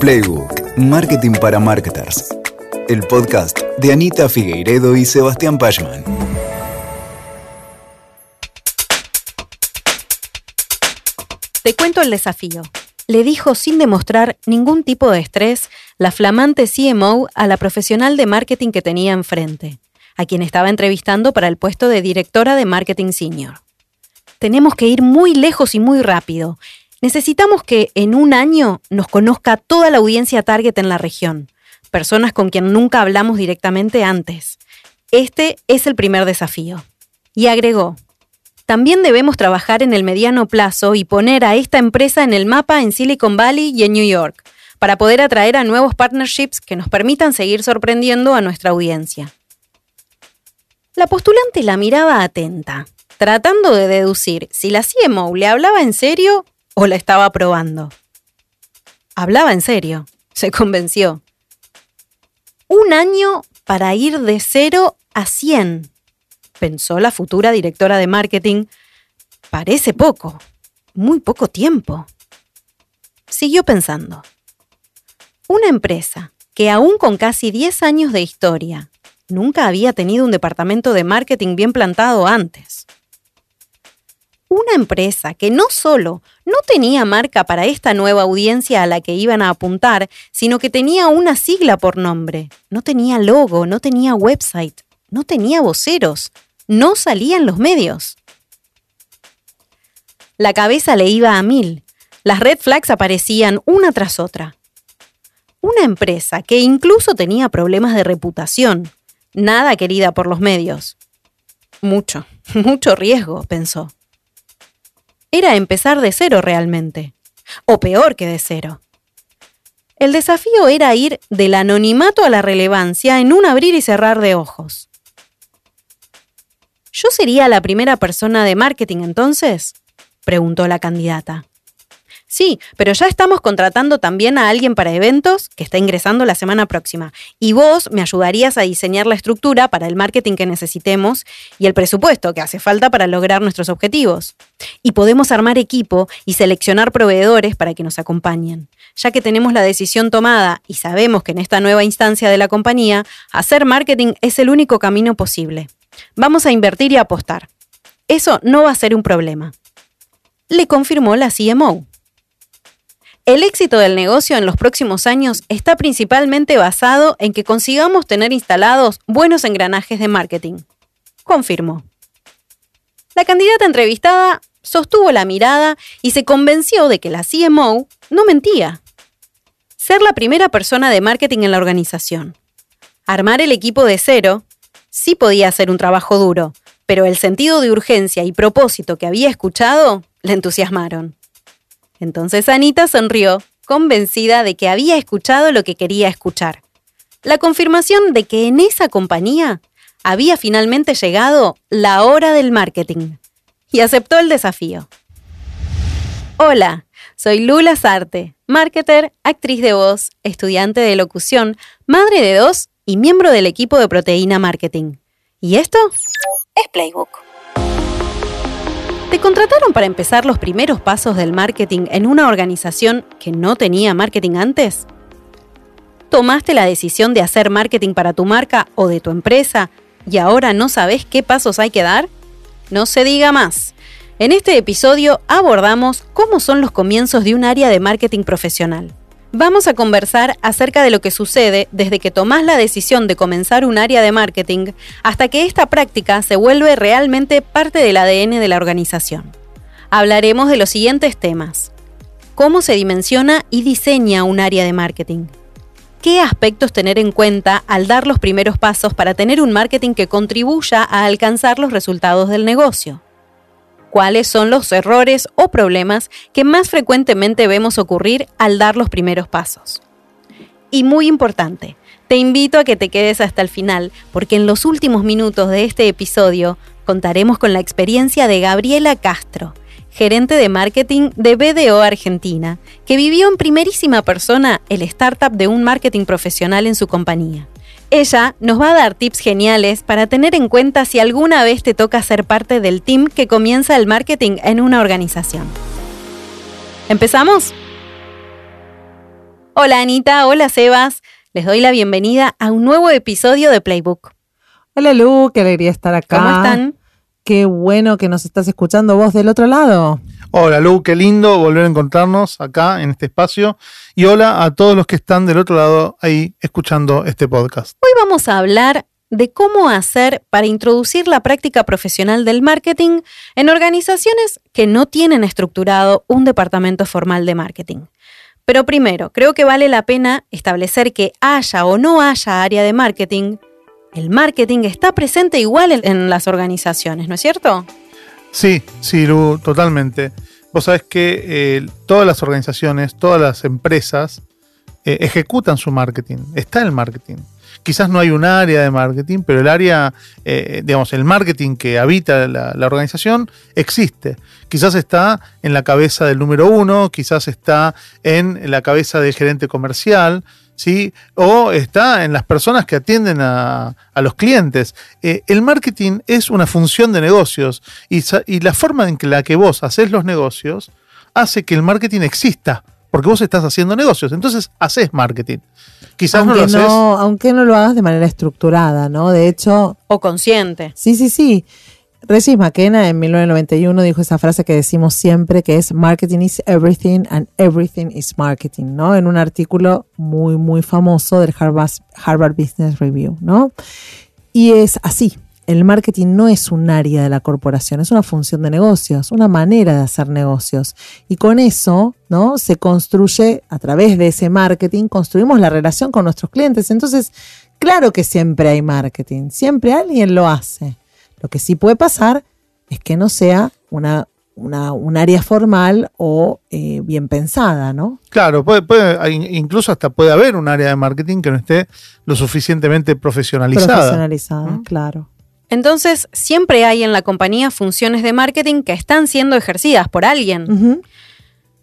Playbook, Marketing para Marketers. El podcast de Anita Figueiredo y Sebastián Pachman. Te cuento el desafío. Le dijo sin demostrar ningún tipo de estrés la flamante CMO a la profesional de marketing que tenía enfrente, a quien estaba entrevistando para el puesto de directora de marketing senior. Tenemos que ir muy lejos y muy rápido. Necesitamos que en un año nos conozca toda la audiencia target en la región, personas con quien nunca hablamos directamente antes. Este es el primer desafío. Y agregó, también debemos trabajar en el mediano plazo y poner a esta empresa en el mapa en Silicon Valley y en New York, para poder atraer a nuevos partnerships que nos permitan seguir sorprendiendo a nuestra audiencia. La postulante la miraba atenta, tratando de deducir si la CMO le hablaba en serio o la estaba probando. Hablaba en serio, se convenció. Un año para ir de cero a 100 pensó la futura directora de marketing, parece poco, muy poco tiempo. Siguió pensando. Una empresa que aún con casi 10 años de historia, nunca había tenido un departamento de marketing bien plantado antes. Una empresa que no solo no tenía marca para esta nueva audiencia a la que iban a apuntar, sino que tenía una sigla por nombre. No tenía logo, no tenía website, no tenía voceros, no salían los medios. La cabeza le iba a mil. Las red flags aparecían una tras otra. Una empresa que incluso tenía problemas de reputación, nada querida por los medios. Mucho, mucho riesgo, pensó. Era empezar de cero realmente, o peor que de cero. El desafío era ir del anonimato a la relevancia en un abrir y cerrar de ojos. ¿Yo sería la primera persona de marketing entonces? preguntó la candidata. Sí, pero ya estamos contratando también a alguien para eventos que está ingresando la semana próxima. Y vos me ayudarías a diseñar la estructura para el marketing que necesitemos y el presupuesto que hace falta para lograr nuestros objetivos. Y podemos armar equipo y seleccionar proveedores para que nos acompañen. Ya que tenemos la decisión tomada y sabemos que en esta nueva instancia de la compañía, hacer marketing es el único camino posible. Vamos a invertir y apostar. Eso no va a ser un problema. Le confirmó la CMO. El éxito del negocio en los próximos años está principalmente basado en que consigamos tener instalados buenos engranajes de marketing. Confirmó. La candidata entrevistada sostuvo la mirada y se convenció de que la CMO no mentía. Ser la primera persona de marketing en la organización. Armar el equipo de cero sí podía ser un trabajo duro, pero el sentido de urgencia y propósito que había escuchado le entusiasmaron. Entonces Anita sonrió, convencida de que había escuchado lo que quería escuchar. La confirmación de que en esa compañía había finalmente llegado la hora del marketing. Y aceptó el desafío. Hola, soy Lula Sarte, marketer, actriz de voz, estudiante de locución, madre de dos y miembro del equipo de Proteína Marketing. ¿Y esto? Es Playbook. ¿Te contrataron para empezar los primeros pasos del marketing en una organización que no tenía marketing antes? ¿Tomaste la decisión de hacer marketing para tu marca o de tu empresa y ahora no sabes qué pasos hay que dar? No se diga más. En este episodio abordamos cómo son los comienzos de un área de marketing profesional. Vamos a conversar acerca de lo que sucede desde que tomás la decisión de comenzar un área de marketing hasta que esta práctica se vuelve realmente parte del ADN de la organización. Hablaremos de los siguientes temas. ¿Cómo se dimensiona y diseña un área de marketing? ¿Qué aspectos tener en cuenta al dar los primeros pasos para tener un marketing que contribuya a alcanzar los resultados del negocio? cuáles son los errores o problemas que más frecuentemente vemos ocurrir al dar los primeros pasos. Y muy importante, te invito a que te quedes hasta el final, porque en los últimos minutos de este episodio contaremos con la experiencia de Gabriela Castro, gerente de marketing de BDO Argentina, que vivió en primerísima persona el startup de un marketing profesional en su compañía. Ella nos va a dar tips geniales para tener en cuenta si alguna vez te toca ser parte del team que comienza el marketing en una organización. ¿Empezamos? Hola Anita, hola Sebas. Les doy la bienvenida a un nuevo episodio de Playbook. Hola Lu, qué alegría estar acá. ¿Cómo están? Qué bueno que nos estás escuchando vos del otro lado. Hola Lu, qué lindo volver a encontrarnos acá en este espacio. Y hola a todos los que están del otro lado ahí escuchando este podcast. Hoy vamos a hablar de cómo hacer para introducir la práctica profesional del marketing en organizaciones que no tienen estructurado un departamento formal de marketing. Pero primero, creo que vale la pena establecer que haya o no haya área de marketing, el marketing está presente igual en, las organizaciones, ¿no es cierto? Sí, sí, Lu, totalmente. Vos sabés que eh, todas las organizaciones, todas las empresas eh, ejecutan su marketing. Está el marketing quizás no hay un área de marketing, pero el área, eh, digamos, el marketing que habita la, organización existe. Quizás está en la cabeza del número uno, quizás está en la cabeza del gerente comercial, ¿sí? O está en las personas que atienden a, los clientes. Eh, el marketing es una función de negocios y, y la forma en la que vos haces los negocios hace que el marketing exista porque vos estás haciendo negocios, entonces haces marketing. Quizás aunque no lo haces. aunque no lo hagas de manera estructurada, ¿no? De hecho. O consciente. Sí, sí, sí. Regis McKenna en 1991 dijo esa frase que decimos siempre, que es marketing is everything and everything is marketing, ¿no? En un artículo muy, muy famoso del Harvard, Harvard Business Review, ¿no? Y es así, el marketing no es un área de la corporación, es una función de negocios, una manera de hacer negocios. Y con eso, ¿no? Se construye, a través de ese marketing, construimos la relación con nuestros clientes. Entonces, claro que siempre hay marketing, siempre alguien lo hace. Lo que sí puede pasar es que no sea una, un área formal o eh, bien pensada, ¿no? Claro, puede, puede, incluso hasta puede haber un área de marketing que no esté lo suficientemente profesionalizada. Profesionalizada, ¿Mm? claro. Entonces, siempre hay en la compañía funciones de marketing que están siendo ejercidas por alguien.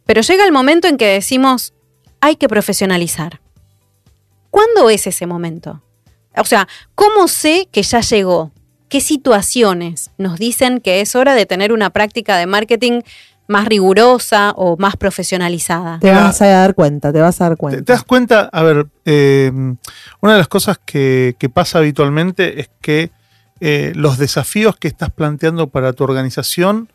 Pero llega el momento en que decimos, hay que profesionalizar. ¿Cuándo es ese momento? O sea, ¿cómo sé que ya llegó? ¿Qué situaciones nos dicen que es hora de tener una práctica de marketing más rigurosa o más profesionalizada? Te vas a dar cuenta, te vas a dar cuenta. Te, das cuenta, a ver, eh, una de las cosas que, pasa habitualmente es que eh, los desafíos que estás planteando para tu organización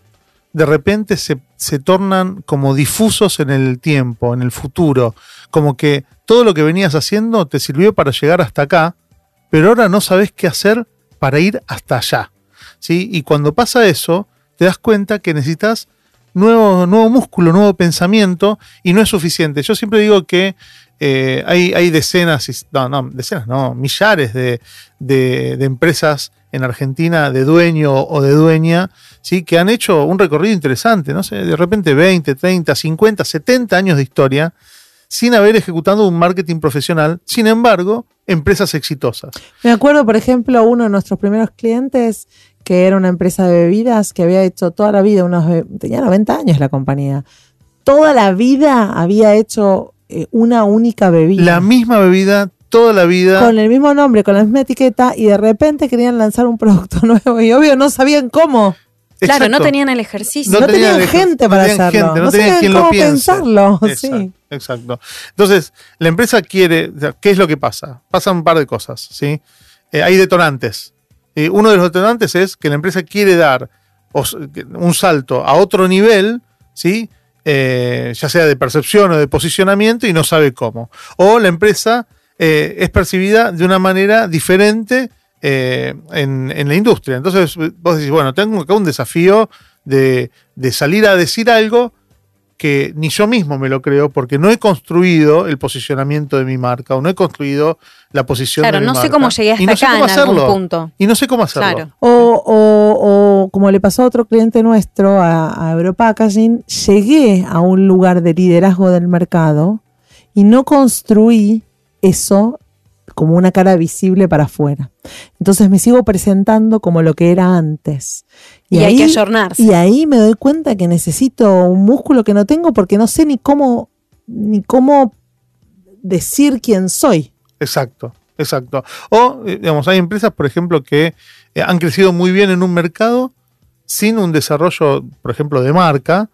de repente se, tornan como difusos en el tiempo, en el futuro, como que todo lo que venías haciendo te sirvió para llegar hasta acá, pero ahora no sabes qué hacer para ir hasta allá. ¿sí? Y cuando pasa eso, te das cuenta que necesitas nuevo, nuevo músculo, nuevo pensamiento, y no es suficiente. Yo siempre digo que eh, hay, hay, decenas, no, no, decenas, no, millares de, de, de empresas en Argentina de dueño o de dueña, ¿sí? que han hecho un recorrido interesante, no sé, de repente 20, 30, 50, 70 años de historia, sin haber ejecutado un marketing profesional, sin embargo, empresas exitosas. Me acuerdo, por ejemplo, uno de nuestros primeros clientes, que era una empresa de bebidas que había hecho toda la vida, unos, tenía 90 años la compañía, toda la vida había hecho eh, una única bebida. La misma bebida toda la vida. Con el mismo nombre, con la misma etiqueta, y de repente querían lanzar un producto nuevo y obvio no sabían cómo. Claro, no tenían el ejercicio. No, tenían, gente para hacerlo. no, tenían quien cómo lo pensarlo. Exacto, exacto, Entonces, la empresa quiere. ¿Qué es lo que pasa? Pasan un par de cosas. ¿sí? Eh, hay detonantes. Eh, uno de los detonantes es que la empresa quiere dar un salto a otro nivel, ¿sí? Eh, ya sea de percepción o de posicionamiento, y no sabe cómo. O la empresa eh, es percibida de una manera diferente eh, en, la industria. Entonces vos decís, bueno, tengo acá un desafío de, salir a decir algo que ni yo mismo me lo creo porque no he construido el posicionamiento de mi marca o no he construido la posición de mi no marca. sé cómo llegué hasta acá en algún punto. Y no sé cómo hacerlo. O, como le pasó a otro cliente nuestro, a, a Europackaging, llegué a un lugar de liderazgo del mercado y no construí eso como una cara visible para afuera. Entonces me sigo presentando como lo que era antes. Y, hay que ayornarse. Y ahí me doy cuenta que necesito un músculo que no tengo porque no sé ni cómo, ni cómo decir quién soy. Exacto, exacto. O, eh, digamos, hay empresas, por ejemplo, que eh, han crecido muy bien en un mercado sin un desarrollo, por ejemplo, de marca,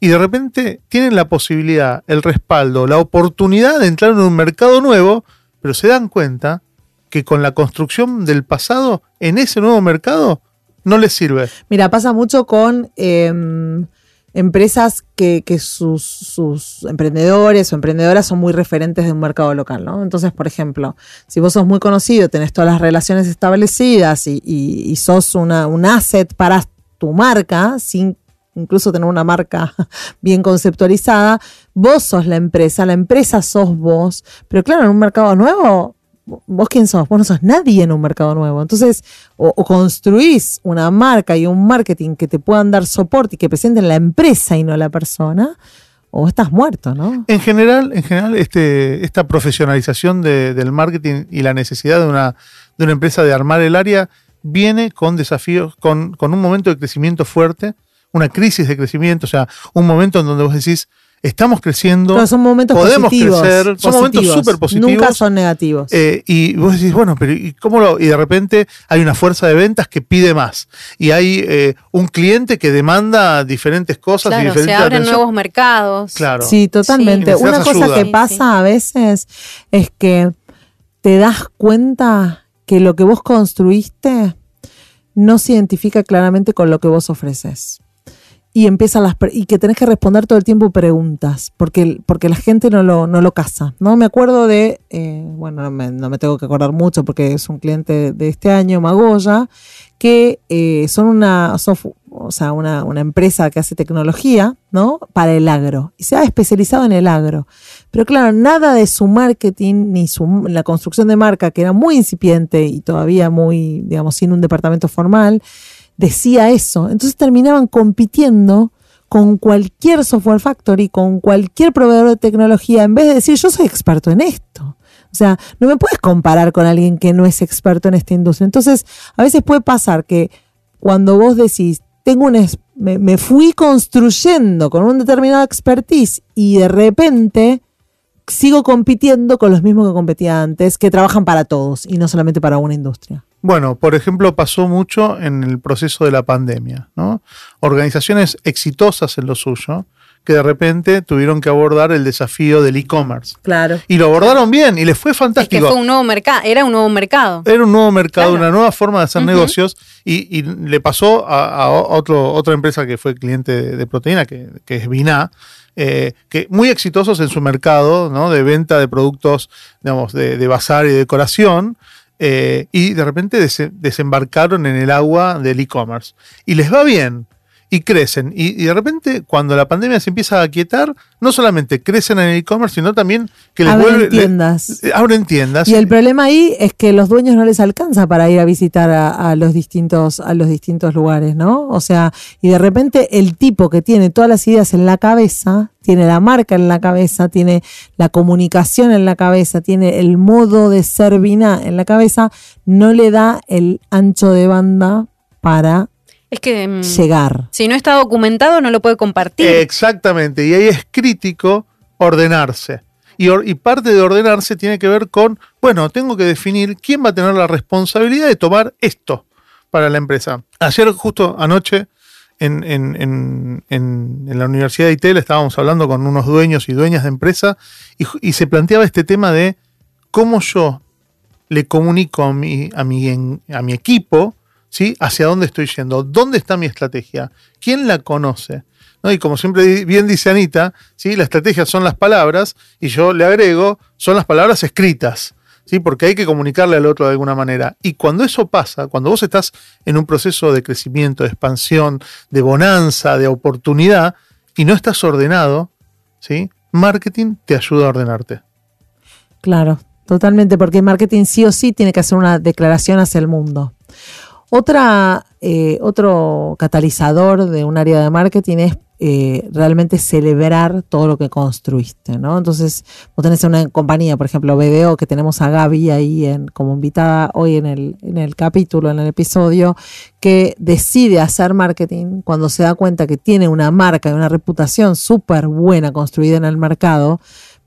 y de repente tienen la posibilidad, el respaldo, la oportunidad de entrar en un mercado nuevo, pero se dan cuenta que con la construcción del pasado en ese nuevo mercado no les sirve. Mira, pasa mucho con em, empresas que, que sus, emprendedores o emprendedoras son muy referentes de un mercado local, ¿no? Entonces, por ejemplo, si vos sos muy conocido, tenés todas las relaciones establecidas y, y- y sos una, un asset para tu marca, sin incluso tener una marca bien conceptualizada, vos sos la empresa, la empresa sos vos, pero claro, en un mercado nuevo, vos quién sos, vos no sos nadie en un mercado nuevo. Entonces, o, construís una marca y un marketing que te puedan dar soporte y que presenten la empresa y no la persona, o estás muerto, ¿no? En general, en general este, esta profesionalización de- del marketing y la necesidad de una, de una empresa de armar el área viene con desafíos, con, con un momento de crecimiento fuerte, una crisis de crecimiento, o sea, un momento en donde vos decís, estamos creciendo, Pero son momentos podemos positivos. crecer, son momentos súper positivos. Nunca son negativos. Eh, y vos decís, bueno, pero ¿y cómo lo? Y de repente hay una fuerza de ventas que pide más. Y hay eh, un cliente que demanda diferentes cosas y Claro, diferentes se abren atención. nuevos mercados. Claro. Sí, totalmente. Sí. Una cosa ayuda. que Sí, pasa sí. a veces es que te das cuenta que lo que vos construiste no se identifica claramente con lo que vos ofreces. Y empiezan las y que tenés que responder todo el tiempo preguntas, porque, porque la gente no lo, no lo casa. ¿no? Me acuerdo de, eh, bueno, no me, no me tengo que acordar mucho porque es un cliente de este año, Magoya, que eh, son una o sea, una, una empresa que hace tecnología, ¿no? Para el agro. Y se ha especializado en el agro. Pero claro, nada de su marketing ni su, la construcción de marca, que era muy incipiente y todavía muy, digamos, sin un departamento formal, decía eso. Entonces terminaban compitiendo con cualquier software factory, con cualquier proveedor de tecnología, en vez de decir, yo soy experto en esto. O sea, no me puedes comparar con alguien que no es experto en esta industria. Entonces, a veces puede pasar que cuando vos decís, tengo un me, me fui construyendo con un determinado expertise y de repente sigo compitiendo con los mismos que competía antes, que trabajan para todos y no solamente para una industria. Bueno, por ejemplo, pasó mucho en el proceso de la pandemia, ¿no? Organizaciones exitosas en lo suyo que de repente tuvieron que abordar el desafío del e-commerce. Claro. Y lo abordaron bien y les fue Es que fantástico. fue un nuevo mercado, era un nuevo mercado. Era un nuevo mercado, Claro. una nueva forma de hacer negocios y, y le pasó a, a otro, otra empresa que fue cliente de, de proteína, que, que es Vina, eh, que muy exitosos en su mercado ¿no? de venta de productos digamos, de, de bazar y decoración. Eh, y de repente dese- desembarcaron en el agua del e-commerce. Y les va bien. Y crecen. Y, y de repente, cuando la pandemia se empieza a aquietar, no solamente crecen en el e-commerce, sino también que les Abren vuelve. le- tiendas. eh, abren tiendas. Y el problema ahí es que los dueños no les alcanza para ir a visitar a, a los distintos a los distintos lugares, ¿no? O sea, y de repente el tipo que tiene todas las ideas en la cabeza, tiene la marca en la cabeza, tiene la comunicación en la cabeza, tiene el modo de ser Vina en la cabeza, no le da el ancho de banda para Es que mm, llegar. si no está documentado no lo puede compartir. Exactamente, y ahí es crítico ordenarse. Y, or- y parte de ordenarse tiene que ver con, bueno, tengo que definir quién va a tener la responsabilidad de tomar esto para la empresa. Ayer, justo anoche, en, en- en- en- en la Universidad de ITEL estábamos hablando con unos dueños y dueñas de empresa y, se planteaba este tema de cómo yo le comunico a mi, a mi, en- a mi equipo ¿sí? hacia dónde estoy yendo, dónde está mi estrategia, quién la conoce. ¿no? Y como siempre bien dice Anita, ¿sí? la estrategia son las palabras y yo le agrego, son las palabras escritas. ¿sí? Porque hay que comunicarle al otro de alguna manera. Y cuando eso pasa, cuando vos estás en un proceso de crecimiento, de expansión, de bonanza, de oportunidad, y no estás ordenado, ¿sí? marketing te ayuda a ordenarte. Claro, totalmente, porque marketing sí o sí tiene que hacer una declaración hacia el mundo. Otra, eh, otro catalizador de un área de marketing es eh, realmente celebrar todo lo que construiste, ¿no? Entonces, vos tenés una compañía, por ejemplo, BDO, que tenemos a Gaby ahí como invitada hoy en el, en el capítulo, en el episodio, que decide hacer marketing cuando se da cuenta que tiene una marca y una reputación súper buena construida en el mercado,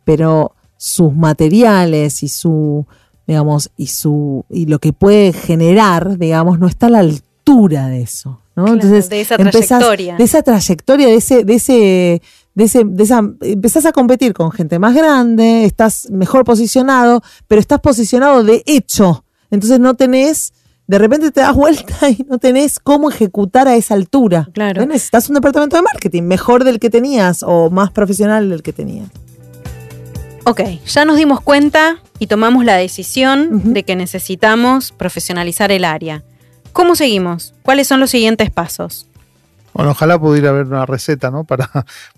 pero sus materiales y su digamos y su y lo que puede generar digamos no está a la altura de eso ¿no? Claro, Entonces, de esa empezás- trayectoria. de esa trayectoria, de ese, de ese, de ese, de esa, empezás a competir con gente más grande, estás mejor posicionado, pero estás posicionado de hecho. Entonces no tenés, de repente te das vuelta y no tenés cómo ejecutar a esa altura. Claro. ¿Ves? Necesitas un departamento de marketing mejor del que tenías o más profesional del que tenías. Ok, ya nos dimos cuenta y tomamos la decisión de que necesitamos profesionalizar el área. ¿Cómo seguimos? ¿Cuáles son los siguientes pasos? Bueno, ojalá pudiera haber una receta ¿no? para,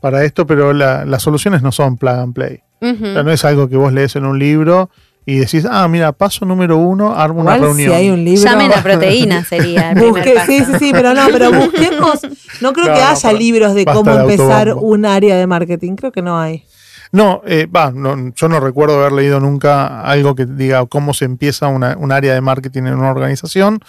para esto, pero la- las soluciones no son plug and play. Ujú. O sea, no es algo que vos lees en un libro y decís, ah, mira, paso número uno, armo una reunión. si hay un libro. Llamen a proteína sería el Busque- sí, sí, sí, pero no, pero busquemos. No creo No, que haya libros de cómo de empezar un área de marketing. Creo que no hay. No, eh, va, no, yo no recuerdo haber leído nunca algo que diga cómo se empieza una- un área de marketing en una organización,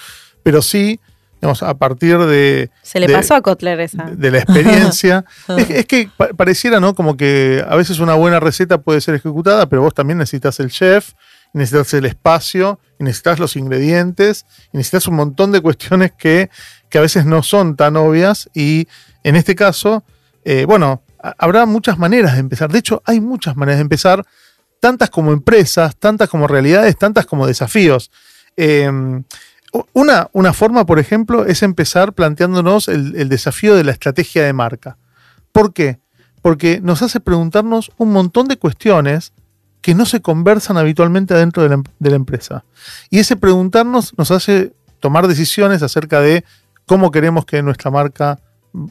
pero sí, digamos, a partir de, Se le de- pasó a Kotler esa. de la experiencia. es, que- es que pa- pareciera, ¿no? Como que a veces una buena receta puede ser ejecutada, pero vos también necesitas el chef, necesitas el espacio, necesitas los ingredientes, necesitas un montón de cuestiones que, que a veces no son tan obvias. Y en este caso, eh, bueno, habrá muchas maneras de empezar. De hecho, hay muchas maneras de empezar, tantas como empresas, tantas como realidades, tantas como desafíos. Eh, una, una forma, por ejemplo, es empezar planteándonos el, desafío de la estrategia de marca. ¿Por qué? Porque nos hace preguntarnos un montón de cuestiones que no se conversan habitualmente adentro de la, em- de la empresa. Y ese preguntarnos nos hace tomar decisiones acerca de cómo queremos que nuestra marca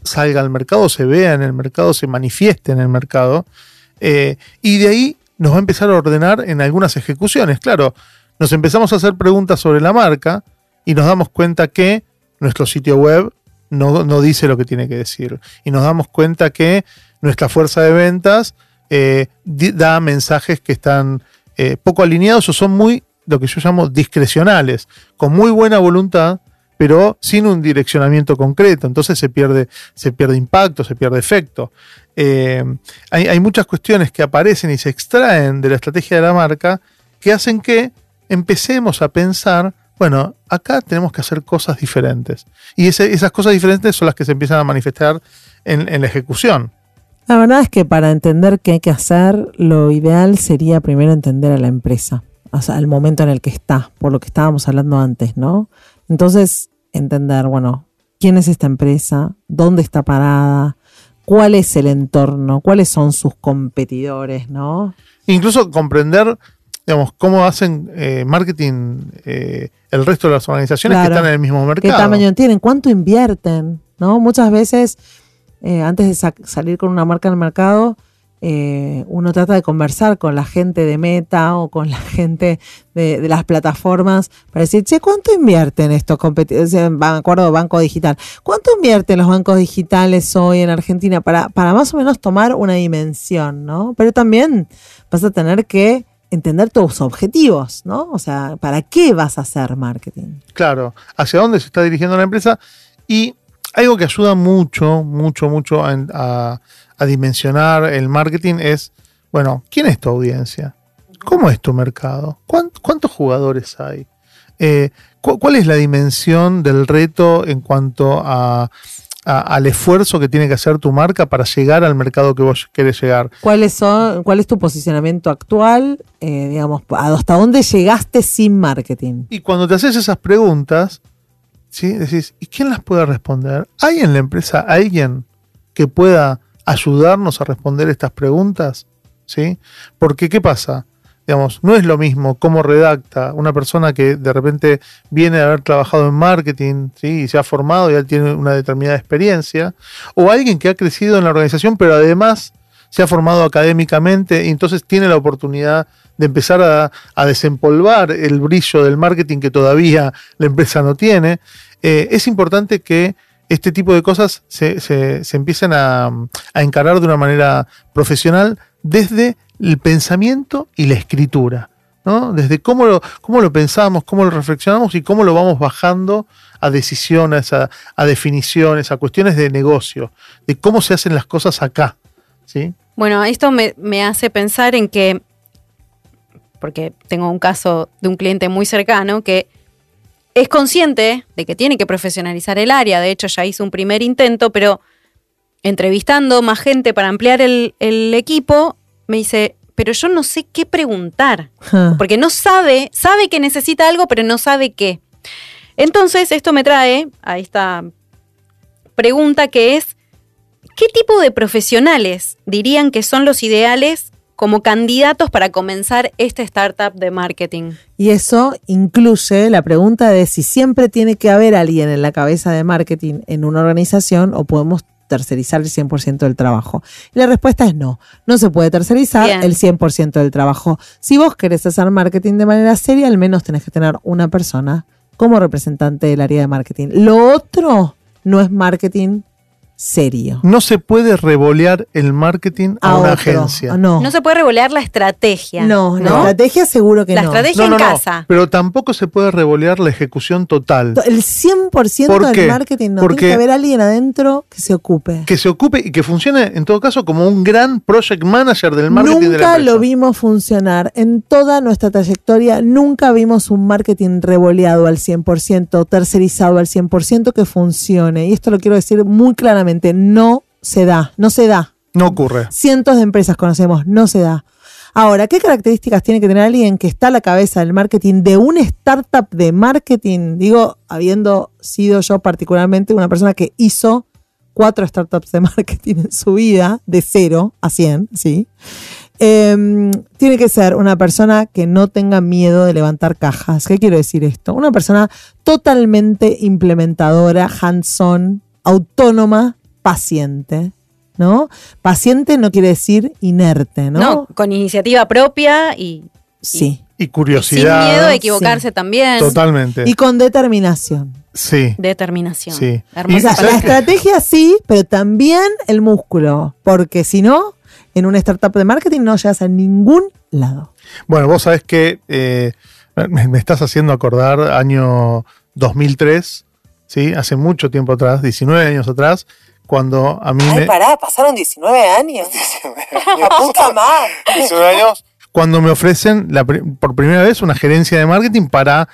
salga al mercado, se vea en el mercado, se manifieste en el mercado. Eh, y de ahí nos va a empezar a ordenar en algunas ejecuciones. Claro, nos empezamos a hacer preguntas sobre la marca y nos damos cuenta que nuestro sitio web no, dice lo que tiene que decir. Y nos damos cuenta que nuestra fuerza de ventas eh, da mensajes que están eh, poco alineados o son muy, lo que yo llamo, discrecionales, con muy buena voluntad, pero sin un direccionamiento concreto. Entonces se pierde, se pierde impacto, se pierde efecto. Eh, hay, hay muchas cuestiones que aparecen y se extraen de la estrategia de la marca que hacen que empecemos a pensar, bueno, acá tenemos que hacer cosas diferentes. Y esas cosas diferentes son las que se empiezan a manifestar en, la ejecución. La verdad es que para entender qué hay que hacer, lo ideal sería primero entender a la empresa, o sea, al momento en el que está, por lo que estábamos hablando antes, ¿no? Entonces, entender, bueno, quién es esta empresa, dónde está parada, cuál es el entorno, cuáles son sus competidores, ¿no? Incluso comprender, digamos, cómo hacen eh, marketing eh, el resto de las organizaciones Claro. que están en el mismo ¿Qué mercado. tamaño tienen? ¿Cuánto invierten? ¿No? Muchas veces, eh, antes de sa- salir con una marca al mercado, eh, uno trata de conversar con la gente de Meta o con la gente de, las plataformas para decir, che, ¿cuánto invierten estos competidores? Me acuerdo Banco Digital. ¿Cuánto invierten los bancos digitales hoy en Argentina para, para más o menos tomar una dimensión, ¿no? Pero también vas a tener que entender tus objetivos, ¿no? O sea, ¿para qué vas a hacer marketing? Claro, hacia dónde se está dirigiendo la empresa. Y algo que ayuda mucho, mucho, mucho a- a dimensionar el marketing es, bueno, ¿quién es tu audiencia? ¿Cómo es tu mercado? ¿Cuán- ¿Cuántos jugadores hay? Eh, cu- ¿Cuál es la dimensión del reto en cuanto a, a- al esfuerzo que tiene que hacer tu marca para llegar al mercado que vos querés llegar? ¿Cuáles son, ¿Cuál es tu posicionamiento actual? Eh, digamos, ¿hasta dónde llegaste sin marketing? Y cuando te haces esas preguntas, ¿sí? decís, ¿y quién las puede responder? ¿Hay en la empresa alguien que pueda ayudarnos a responder estas preguntas? ¿Sí? Porque, ¿qué pasa? Digamos, no es lo mismo cómo redacta una persona que de repente viene a haber trabajado en marketing ¿sí? y se ha formado y ya tiene una determinada experiencia, o alguien que ha crecido en la organización, pero además se ha formado académicamente y entonces tiene la oportunidad de empezar a, desempolvar el brillo del marketing que todavía la empresa no tiene. Eh, es importante que este tipo de cosas se, se- empiecen a, a encarar de una manera profesional desde el pensamiento y la escritura. ¿no? Desde cómo lo, cómo lo pensamos, cómo lo reflexionamos y cómo lo vamos bajando a decisiones, a, a definiciones, a cuestiones de negocio, de cómo se hacen las cosas acá. ¿sí? Bueno, esto me, me hace pensar en que, porque tengo un caso de un cliente muy cercano que es consciente de que tiene que profesionalizar el área, de hecho ya hizo un primer intento, pero entrevistando más gente para ampliar el, el equipo, me dice, pero yo no sé qué preguntar, Ah. porque no sabe, sabe que necesita algo, pero no sabe qué. Entonces, esto me trae a esta pregunta que es, ¿qué tipo de profesionales dirían que son los ideales como candidatos para comenzar esta startup de marketing? Y eso incluye la pregunta de si siempre tiene que haber alguien en la cabeza de marketing en una organización o podemos tercerizar el 100% del trabajo. Y la respuesta es no, no se puede tercerizar Bien. el 100% del trabajo. Si vos querés hacer marketing de manera seria, al menos tenés que tener una persona como representante del área de marketing. Lo otro no es marketing serio. No se puede revolear el marketing a, A una otro. agencia. No, No se puede revolear la estrategia. no, la ¿no? estrategia seguro que La no. estrategia No, no, en no, casa. pero tampoco se puede revolear la ejecución total. El 100% ¿Por del qué? marketing no. Porque- Tiene que haber alguien adentro que se ocupe. Que se ocupe y que funcione, en todo caso, como un gran project manager del marketing de la Nunca empresa. lo vimos funcionar. En toda nuestra trayectoria, nunca vimos un marketing revoleado al 100%, tercerizado al 100% que funcione. Y esto lo quiero decir muy claramente, no se da, no se da. No ocurre. Cientos de empresas conocemos, no se da. Ahora, ¿qué características tiene que tener alguien que está a la cabeza del marketing de una startup de marketing? Digo, habiendo sido yo particularmente una persona que hizo cuatro startups de marketing en su vida, de cero a 100, ¿sí? Em, tiene que ser una persona que no tenga miedo de levantar cajas. ¿Qué quiero decir esto? Una persona totalmente implementadora, hands-on, autónoma, paciente. ¿No? Paciente no quiere decir inerte, ¿no? ¿no? con iniciativa propia y, Sí. Y y sin curiosidad. miedo de equivocarse también. Totalmente. Y con determinación. sí. Determinación. Sí. Hermosa O sea, ¿sabes la estrategia sí, pero también el músculo. Porque si no, en una startup de marketing no llegas a ningún lado. Bueno, vos sabés que eh, me, me estás haciendo acordar año 2003, ¿sí? Hace mucho tiempo atrás, 19 años atrás, cuando a mí me... pará, pasaron 19 años. La puta madre. 19 años. Cuando me ofrecen la por primera vez una gerencia de marketing para...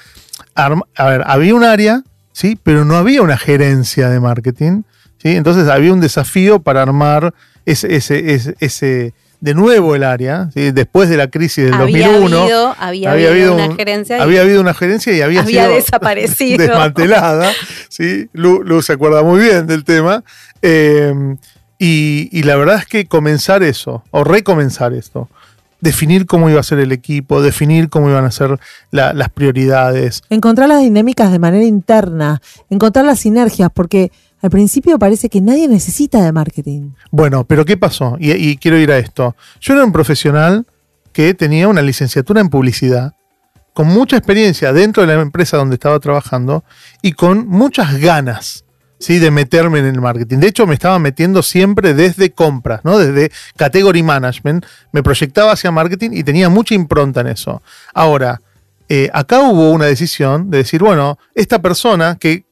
arm- a ver, había un área, ¿sí? Pero no había una gerencia de marketing, ¿sí? Entonces había un desafío para armar ese, ese, ese, ese- de nuevo el área, ¿sí? Después de la crisis del Había 2001. habido, había había habido una un- gerencia y Había habido una gerencia y había, había sido desaparecido. desmantelada. ¿sí? Lu, Lu se acuerda muy bien del tema. Eh, y, y la verdad es que comenzar eso, o recomenzar esto, definir cómo iba a ser el equipo, definir cómo iban a ser la- las prioridades. Encontrar las dinámicas de manera interna, encontrar las sinergias, porque al principio parece que nadie necesita de marketing. Bueno, pero ¿qué pasó? Y, quiero ir a esto. Yo era un profesional que tenía una licenciatura en publicidad, con mucha experiencia dentro de la empresa donde estaba trabajando y con muchas ganas ¿sí? de meterme en el marketing. De hecho, me estaba metiendo siempre desde compras, ¿no? desde category management. Me proyectaba hacia marketing y tenía mucha impronta en eso. Ahora, eh, acá hubo una decisión de decir, bueno, esta persona que,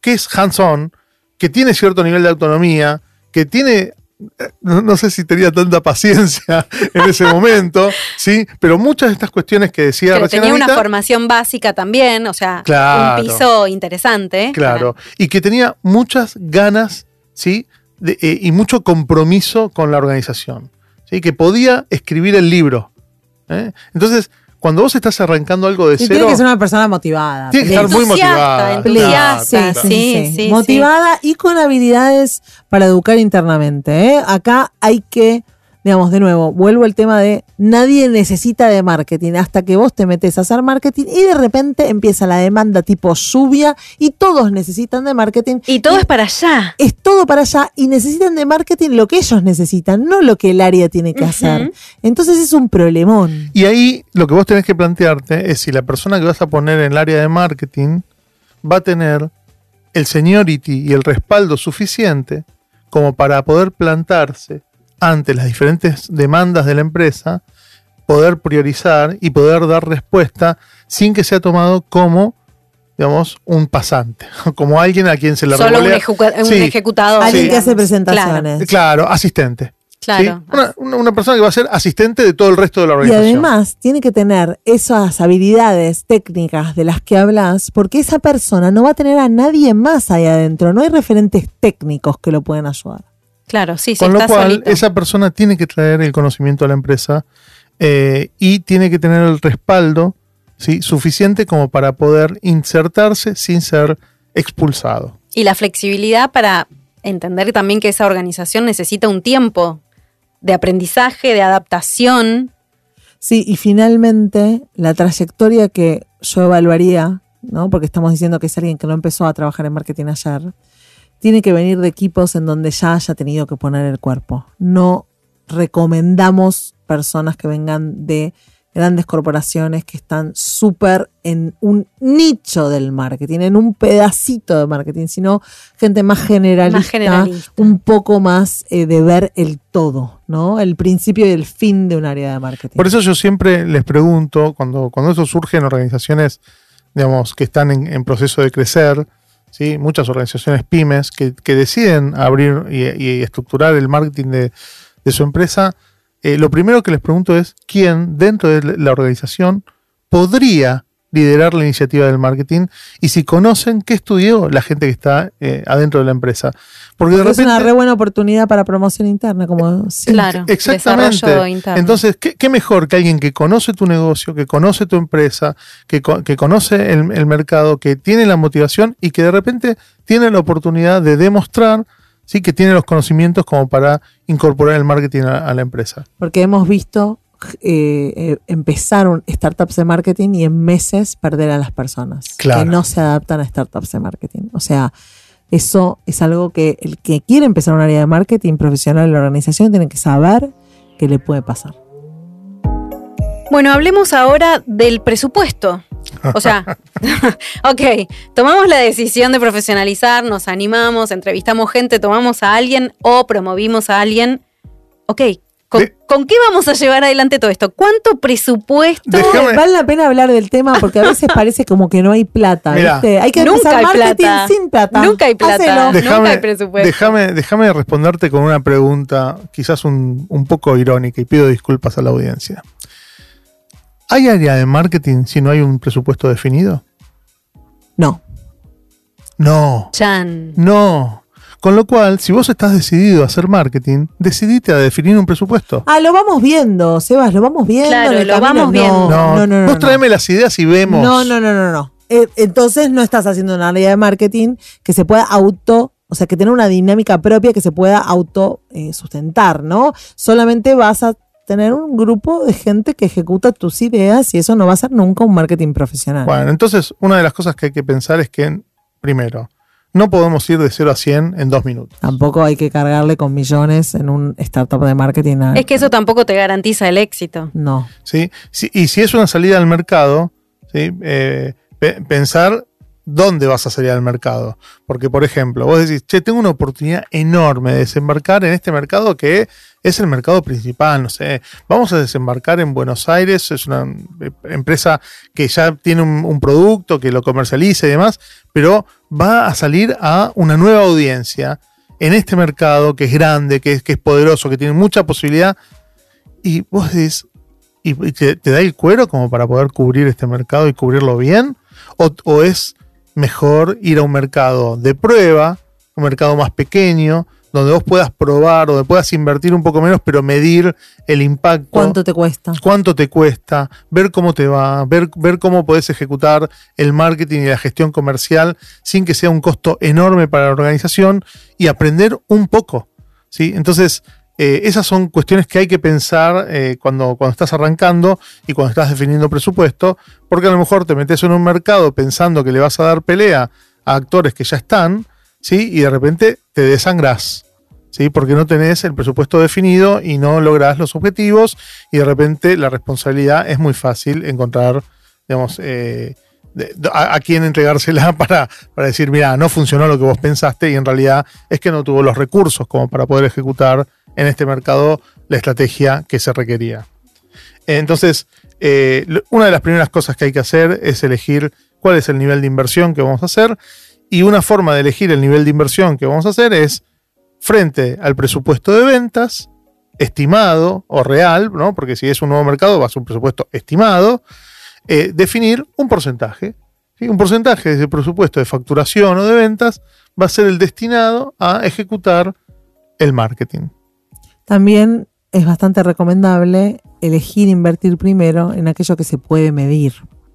que es hands-on, que tiene cierto nivel de autonomía, que tiene, eh, no, no sé si tenía tanta paciencia en ese momento, ¿sí? Pero muchas de estas cuestiones que decía Pero recién tenía una formación básica también, o sea, Claro. un piso interesante. Claro, y que tenía muchas ganas, ¿sí? De- eh, y mucho compromiso con la organización, ¿sí? Que podía escribir el libro. ¿eh? Entonces, cuando vos estás arrancando algo de Y cero, tiene que ser una persona motivada. Tiene que estar muy motivada. entusiasta, Claro, sí, sí, sí. Motivada y con habilidades para educar internamente. ¿eh? Acá hay que, digamos, de nuevo, vuelvo al tema de nadie necesita de marketing hasta que vos te metes a hacer marketing y de repente empieza la demanda tipo lluvia y todos necesitan de marketing. Y todo es para allá. es todo para allá y necesitan de marketing lo que ellos necesitan, no lo que el área tiene que hacer. Entonces es un problemón. Y ahí lo que vos tenés que plantearte es si la persona que vas a poner en el área de marketing va a tener el seniority y el respaldo suficiente como para poder plantarse ante las diferentes demandas de la empresa, poder priorizar y poder dar respuesta sin que sea tomado como, digamos, un pasante, como alguien a quien se le Solo un, revolea- ejecu- un Sí. ejecutador. Alguien que hace presentaciones. Claro, asistente. Claro. Una, una- una persona que va a ser asistente de todo el resto de la Y organización. además tiene que tener esas habilidades técnicas de las que hablas, porque esa persona no va a tener a nadie más ahí adentro. No hay referentes técnicos que lo pueden ayudar. Claro, sí, sí, Con lo cual, solito. esa persona tiene que traer el conocimiento a la empresa eh, y tiene que tener el respaldo ¿sí? suficiente como para poder insertarse sin ser expulsado. Y la flexibilidad para entender también que esa organización necesita un tiempo de aprendizaje, de adaptación. Sí, y finalmente la trayectoria que yo evaluaría, ¿no? Porque estamos diciendo que es alguien que no empezó a trabajar en marketing ayer, tiene que venir de equipos en donde ya haya tenido que poner el cuerpo. No recomendamos personas que vengan de grandes corporaciones que están súper en un nicho del marketing, en un pedacito de marketing, sino gente más generalista, Más generalista. un poco más eh, de ver el todo, ¿no? El principio y el fin de un área de marketing. Por eso yo siempre les pregunto, cuando, cuando eso surge en organizaciones, digamos, que están en, en proceso de crecer, ¿sí? muchas organizaciones pymes que, que deciden abrir y, estructurar el marketing de, de su empresa, eh, lo primero que les pregunto es quién dentro de la organización podría liderar la iniciativa del marketing y si conocen qué estudió la gente que está eh, adentro de la empresa. Porque de Porque es repente... una re buena oportunidad para promoción interna, como sí. Claro, Exactamente. interno. Entonces, ¿qué, qué mejor que alguien que conoce tu negocio, que conoce tu empresa, que, que conoce el, el mercado, que tiene la motivación y que de repente tiene la oportunidad de demostrar ¿sí? que tiene los conocimientos como para incorporar el marketing a, a la empresa? Porque hemos visto eh, eh, empezar un- startups de marketing y en meses perder a las personas Claro. que no se adaptan a startups de marketing. O sea, eso es algo que el que quiere empezar un área de marketing profesional en la organización tiene que saber que le puede pasar. Bueno, hablemos ahora del presupuesto. O sea, ok, tomamos la decisión de profesionalizar, nos animamos, entrevistamos gente, tomamos a alguien o promovimos a alguien. Ok, ¿con, De- con qué vamos a llevar adelante todo esto? ¿Cuánto presupuesto? Déjame- Vale la pena hablar del tema porque a veces parece como que no hay plata. Mirá. ¿viste? Hay que Nunca hay marketing plata. sin plata. Nunca hay plata. Hacelo. Nunca hay presupuesto. Déjame, déjame responderte con una pregunta quizás un, un poco irónica y pido disculpas a la audiencia. ¿Hay área de marketing si no hay un presupuesto definido? No. No. Chan. No. Con lo cual, si vos estás decidido a hacer marketing, decidite a definir un presupuesto. Ah, lo vamos viendo, Sebas, lo vamos viendo. Claro, lo camino. vamos viendo. No, no, no. no, vos no. tráeme las ideas y vemos. No, no, no, no, no. Eh, Entonces no estás haciendo una área de marketing que se pueda auto, o sea, que tenga una dinámica propia que se pueda auto eh, sustentar, ¿no? Solamente vas a tener un grupo de gente que ejecuta tus ideas y eso no va a ser nunca un marketing profesional. Bueno, entonces, una de las cosas que hay que pensar es que, primero, no podemos ir de 0 a 100 en dos minutos. Tampoco hay que cargarle con millones en un startup de marketing. a- Es que eso tampoco te garantiza el éxito. No. ¿sí? Si- y si es una salida al mercado, ¿sí? Eh, pe- pensar dónde vas a salir al mercado. Porque, por ejemplo, vos decís, che, tengo una oportunidad enorme de desembarcar en este mercado que es el mercado principal, no sé, vamos a desembarcar en Buenos Aires, es una empresa que ya tiene un, producto, que lo comercializa y demás, pero va a salir a una nueva audiencia en este mercado que es grande, que es, poderoso, que tiene mucha posibilidad. Y vos decís, ¿y te, te da el cuero como para poder cubrir este mercado y cubrirlo bien? ¿O, o es mejor ir a un mercado de prueba, un mercado más pequeño, donde vos puedas probar, donde puedas invertir un poco menos, pero medir el impacto? ¿Cuánto te cuesta? cuánto te cuesta, ver cómo te va, ver, ver cómo podés ejecutar el marketing y la gestión comercial sin que sea un costo enorme para la organización y aprender un poco. ¿sí? Entonces, eh, esas son cuestiones que hay que pensar eh, cuando, cuando estás arrancando y cuando estás definiendo presupuesto, porque a lo mejor te metes en un mercado pensando que le vas a dar pelea a actores que ya están, ¿sí? y de repente te desangrás. ¿sí? Porque no tenés el presupuesto definido y no lográs los objetivos y de repente la responsabilidad es muy fácil encontrar, digamos, eh, a, a quién entregársela para, para decir, mira, no funcionó lo que vos pensaste y en realidad es que no tuvo los recursos como para poder ejecutar en este mercado la estrategia que se requería. Entonces, eh, una de las primeras cosas que hay que hacer es elegir cuál es el nivel de inversión que vamos a hacer y una forma de elegir el nivel de inversión que vamos a hacer es frente al presupuesto de ventas, estimado o real, ¿no? porque si es un nuevo mercado va a ser un presupuesto estimado, eh, definir un porcentaje. Un porcentaje de ese presupuesto de facturación o de ventas va a ser el destinado a ejecutar el marketing. También es bastante recomendable elegir invertir primero en aquello que se puede medir.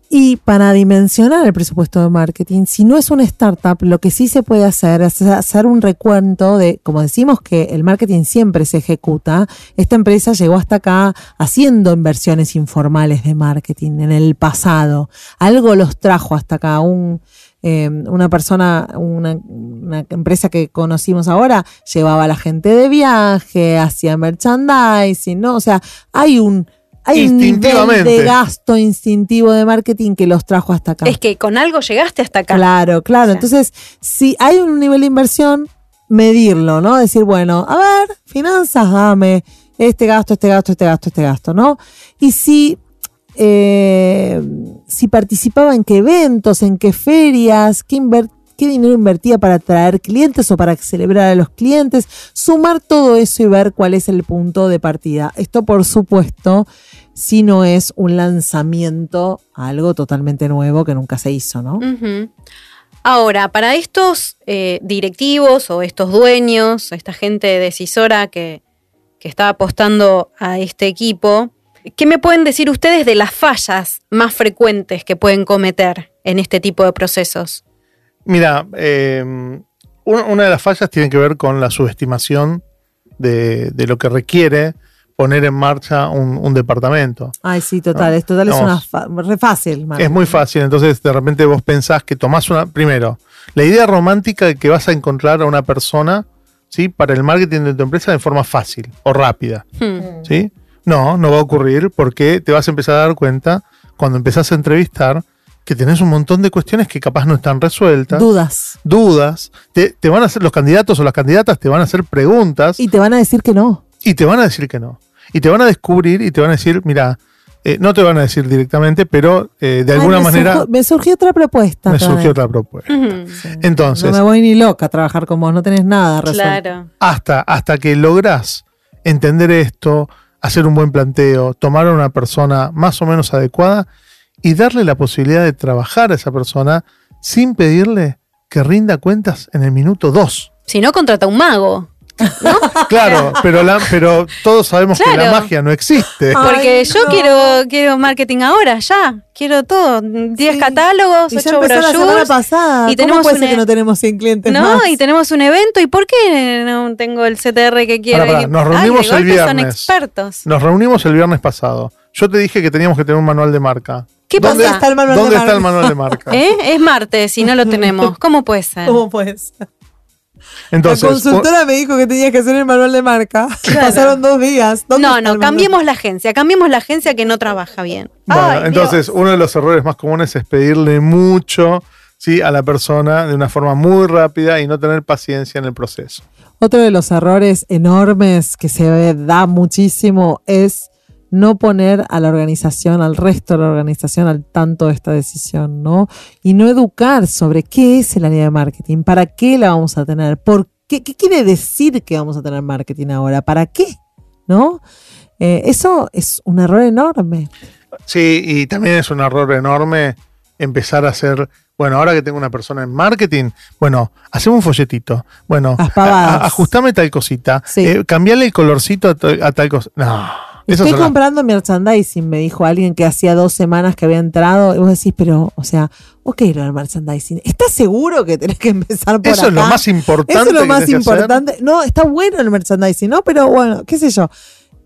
Y para dimensionar el presupuesto de marketing, si no es una startup, lo que sí se puede hacer es hacer un recuento de, como decimos que el marketing siempre se ejecuta, esta empresa llegó hasta acá haciendo inversiones informales de marketing en el pasado. Algo los trajo hasta acá, un, eh, una persona, una, una, empresa que conocimos ahora, llevaba a la gente de viaje, hacía merchandising, ¿no? O sea, hay un, hay un nivel de gasto instintivo de marketing que los trajo hasta acá. Es que con algo llegaste hasta acá. Claro, claro. Entonces, si hay un nivel de inversión, medirlo, ¿no? Decir, bueno, a ver, finanzas, dame este gasto, este gasto, este gasto, este gasto, ¿no? Y si, eh, si participaba en qué eventos, en qué ferias, qué dinero invertía para atraer clientes o para celebrar a los clientes, sumar todo eso y ver cuál es el punto de partida. Esto, por supuesto, si no es un lanzamiento a algo totalmente nuevo que nunca se hizo, ¿no? Ahora, para estos eh, directivos o estos dueños, esta gente decisora que, que está apostando a este equipo, ¿qué me pueden decir ustedes de las fallas más frecuentes que pueden cometer en este tipo de procesos? Mira, eh, una de las fallas tiene que ver con la subestimación de, de lo que requiere poner en marcha un, departamento. Ay, sí, total, es total, es una re fácil. Es muy fácil, entonces de repente vos pensás que tomás una, primero, la idea romántica de que vas a encontrar a una persona, ¿sí? Para el marketing de tu empresa de forma fácil o rápida, hmm. ¿sí? No, no va a ocurrir porque te vas a empezar a dar cuenta cuando empezás a entrevistar que tenés un montón de cuestiones que capaz no están resueltas. Dudas. Dudas. Te, te, van a hacer, los candidatos o las candidatas te van a hacer preguntas. Y te van a decir que no. Y te van a decir que no y te van a descubrir y te van a decir, mira, eh, no te van a decir directamente, pero eh, de alguna manera... me surgió otra propuesta. Me surgió otra propuesta. Entonces... No me voy ni loca a trabajar con vos, no tenés nada resuelto. Claro. Hasta, hasta que lográs entender esto, hacer un buen planteo, tomar a una persona más o menos adecuada y darle la posibilidad de trabajar a esa persona sin pedirle que rinda cuentas en el minuto dos. Si no, contrata un mago. Claro, pero, pero todos sabemos que la magia no existe. Porque yo quiero, quiero marketing ahora, ya. Quiero todo. 10 catálogos, 8 brochures. pasada. Y tenemos puede ser que no tenemos 100 clientes No, y tenemos un evento. ¿Y por qué no tengo el CTR que quiero? Nos reunimos el viernes. Son expertos. Nos reunimos el viernes pasado. Yo te dije que teníamos que tener un manual de marca. ¿Qué ¿Dónde pasa? Está el manual ¿Dónde está el manual de marca? ¿Eh? Es martes y no lo tenemos. ¿Cómo puede ser? ¿Cómo puede ser? Entonces, la consultora me dijo que tenía que hacer el manual de marca. Pasaron dos días. No, no, cambiemos la agencia, cambiemos la agencia que no trabaja bien. Bueno, entonces, uno de los errores más comunes es pedirle mucho ¿sí? a la persona de una forma muy rápida y no tener paciencia en el proceso. Otro de los errores enormes que se da muchísimo es no poner a la organización, al resto de la organización al tanto de esta decisión, ¿no? Y no educar sobre qué es el área de marketing, para qué la vamos a tener, por qué, qué quiere decir que vamos a tener marketing ahora, para qué, ¿no? Eh, eso es un error enorme. Sí, y también es un error enorme empezar a hacer bueno, ahora que tengo una persona en marketing, bueno, hacemos un folletito. Bueno, ajustame tal cosita. Eh, cambiarle el colorcito a, a tal cosa. No. Estoy comprando merchandising, me dijo alguien que hacía dos semanas que había entrado. Y vos decís, pero, o sea, ok, lo del merchandising. ¿Estás seguro que tenés que empezar por Eso es lo más importante. Eso es lo más importante. No, está bueno el merchandising, ¿no? Pero bueno, qué sé yo.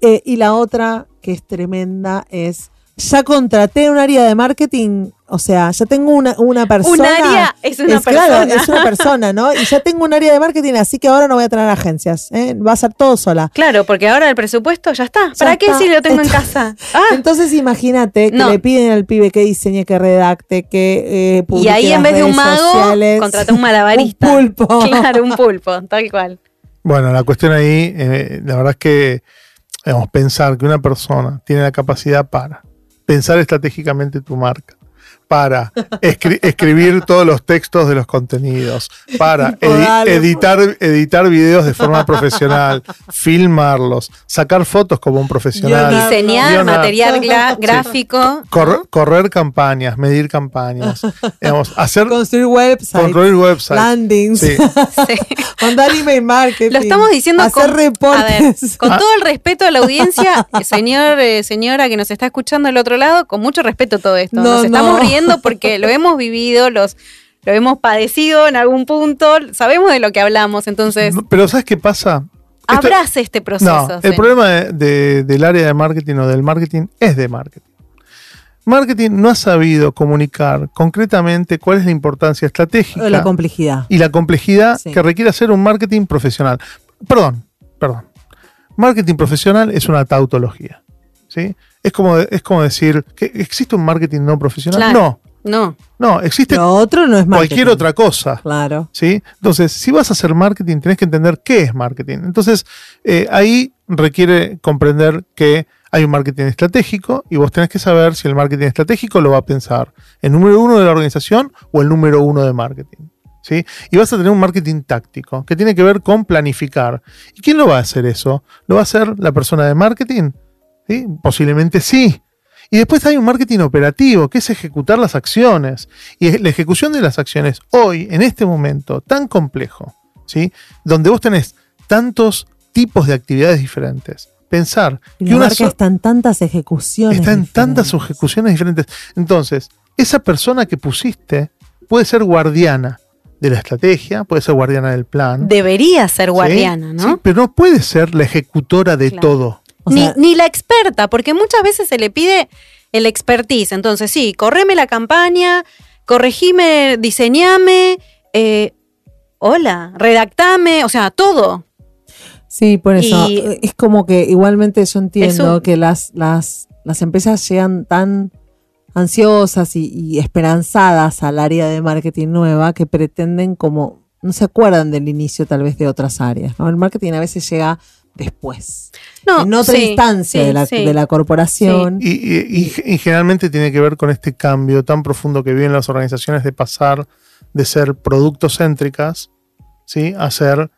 Eh, y la otra, que es tremenda, es ya contraté un área de marketing, o sea, ya tengo una, una persona. Un área es una persona. Claro, es una persona, ¿no? Y ya tengo un área de marketing, así que ahora no voy a tener agencias, ¿eh? va a ser todo sola. Claro, porque ahora el presupuesto ya está. ¿Para qué si lo tengo en casa? Ah. Entonces imagínate que le piden al pibe que diseñe, que redacte, que eh, Y ahí en vez de un mago, contrata un malabarista. un pulpo. Claro, un pulpo, tal cual. Bueno, la cuestión ahí, eh, la verdad es que, digamos, pensar que una persona tiene la capacidad para pensar estratégicamente tu marca, para escri- escribir todos los textos de los contenidos, para edi- Dale. editar, editar videos de forma profesional, filmarlos, sacar fotos como un profesional, Guionar. Diseñar Guionar. material gráfico. cor- correr campañas, medir campañas, digamos, hacer Construir websites, construir websites. landings, Sí. Sí. mandar email marketing. Lo estamos diciendo hacer con, a ver, reportes. con Ah. todo el respeto a la audiencia, señor, eh, señora que nos está escuchando del otro lado, con mucho respeto todo esto. No, nos estamos no. porque lo hemos vivido, los, lo hemos padecido en algún punto, sabemos de lo que hablamos, entonces Pero ¿sabes qué pasa? Esto- abrace este proceso. No, el problema de- de- del área de marketing o del marketing es de marketing. Marketing no ha sabido comunicar concretamente cuál es la importancia estratégica La complejidad. y la complejidad Sí. que requiere hacer un marketing profesional. Perdón, perdón. Marketing profesional es una tautología. ¿sí? Es, como, es como decir, que ¿existe un marketing no profesional? Claro. No, No, no, existe Lo otro no es marketing. cualquier otra cosa. Claro. ¿sí? Entonces, si vas a hacer marketing, tenés que entender qué es marketing. Entonces, eh, ahí requiere comprender que hay un marketing estratégico y vos tenés que saber si el marketing estratégico lo va a pensar el número uno de la organización o el número uno de marketing. ¿sí? Y vas a tener un marketing táctico que tiene que ver con planificar. ¿Y quién lo va a hacer eso? ¿Lo va a hacer la persona de marketing? ¿Sí? Posiblemente sí. Y después hay un marketing operativo, que es ejecutar las acciones. Y la ejecución de las acciones hoy, en este momento tan complejo, ¿sí? donde vos tenés tantos tipos de actividades diferentes, pensar Y que la una marca so- está en tantas ejecuciones. está en tantas diferentes. ejecuciones diferentes. Entonces, esa persona que pusiste puede ser guardiana de la estrategia, puede ser guardiana del plan. debería ser ¿sí? guardiana, ¿no? Sí, pero no puede ser la ejecutora de Claro. todo. O ni, sea, ni la experta, porque muchas veces se le pide el expertise. Entonces, sí, correme la campaña, corregime, diseñame, eh, hola, redactame, o sea, todo. Sí, por eso. Y- es como que igualmente yo entiendo que las, las, las empresas llegan tan ansiosas y, y esperanzadas al área de marketing nueva que pretenden como, no se acuerdan del inicio tal vez de otras áreas. ¿no? El marketing a veces llega después, No, en otra sí, instancia sí, de, la, sí. de la corporación. Y, y- y- y generalmente tiene que ver con este cambio tan profundo que viven las organizaciones de pasar de ser productos céntricas ¿sí? a ser,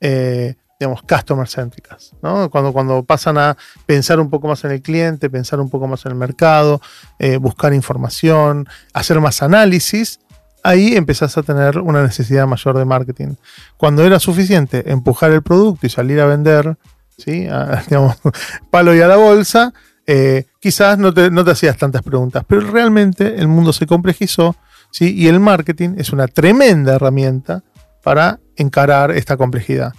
eh, digamos, customer céntricas. ¿no? Cuando, cuando pasan a pensar un poco más en el cliente, pensar un poco más en el mercado, eh, buscar información, hacer más análisis, ahí empezás a tener una necesidad mayor de marketing. Cuando era suficiente empujar el producto y salir a vender, ¿sí? Digamos, palo y a la bolsa, eh, quizás no te, no te hacías tantas preguntas, pero realmente el mundo se complejizó ¿sí? y el marketing es una tremenda herramienta para encarar esta complejidad.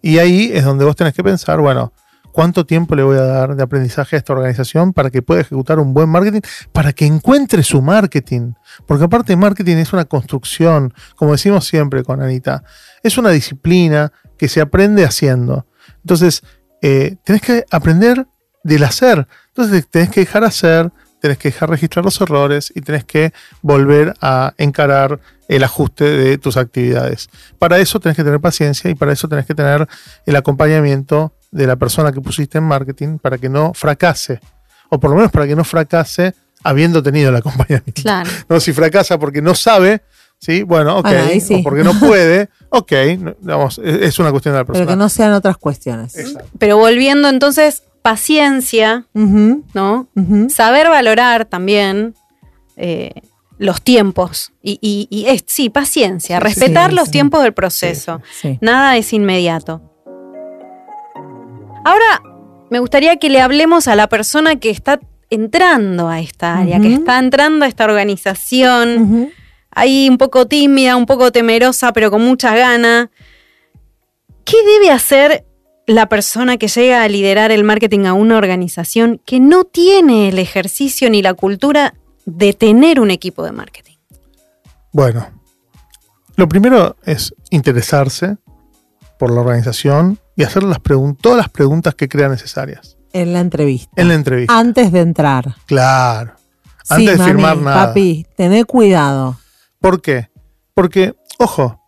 Y ahí es donde vos tenés que pensar, bueno, ¿cuánto tiempo le voy a dar de aprendizaje a esta organización para que pueda ejecutar un buen marketing, para que encuentre su marketing? Porque aparte marketing es una construcción, como decimos siempre con Anita, es una disciplina que se aprende haciendo. Entonces, eh, tenés que aprender del hacer. Entonces, tenés que dejar hacer, tenés que dejar registrar los errores y tenés que volver a encarar el ajuste de tus actividades. Para eso tenés que tener paciencia y para eso tenés que tener el acompañamiento de la persona que pusiste en marketing para que no fracase. O por lo menos para que no fracase habiendo tenido el acompañamiento. Claro. No, si fracasa porque no sabe, ¿sí? Bueno, ok. Ahí sí. O porque no puede, ok. no, Digamos, es una cuestión de la pero persona. que no sean otras cuestiones. Exacto. Pero volviendo entonces, paciencia, ¿no? Saber valorar también eh, los tiempos. Y, y- y es, sí, paciencia, Sí, respetar sí, los sí. tiempos del proceso. Sí. Nada es inmediato. Ahora, me gustaría que le hablemos a la persona que está entrando a esta área, que está entrando a esta organización, ahí un poco tímida, un poco temerosa, pero con muchas ganas. ¿Qué debe hacer la persona que llega a liderar el marketing a una organización que no tiene el ejercicio ni la cultura de tener un equipo de marketing? Bueno, lo primero es interesarse por la organización y hacer las todas las preguntas que crea necesarias En la entrevista. en la entrevista. Antes de entrar. Claro. Sí, Antes de mami, firmar nada. Papi, tené cuidado. ¿Por qué? Porque, ojo,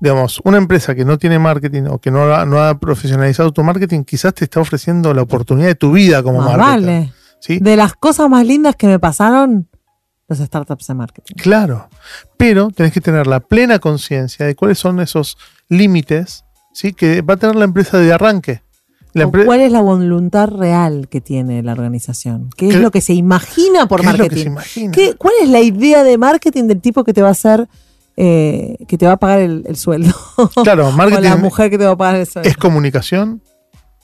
digamos, una empresa que no tiene marketing o que no ha, no ha profesionalizado tu marketing, quizás te está ofreciendo la oportunidad de tu vida como Más marketer. vale. ¿sí? De las cosas más lindas que me pasaron los startups de marketing. Claro, pero tenés que tener la plena conciencia de cuáles son esos límites ¿sí? que va a tener la empresa de arranque. La ¿Cuál es la voluntad real que tiene la organización? ¿Qué es ¿Qué- lo que se imagina por ¿Qué es lo que marketing? se imagina? ¿Qué- ¿Cuál es la idea de marketing del tipo que te va a hacer, eh, que te va a pagar el, el sueldo? Claro, o la marketing mujer que te va a pagar el sueldo. es comunicación,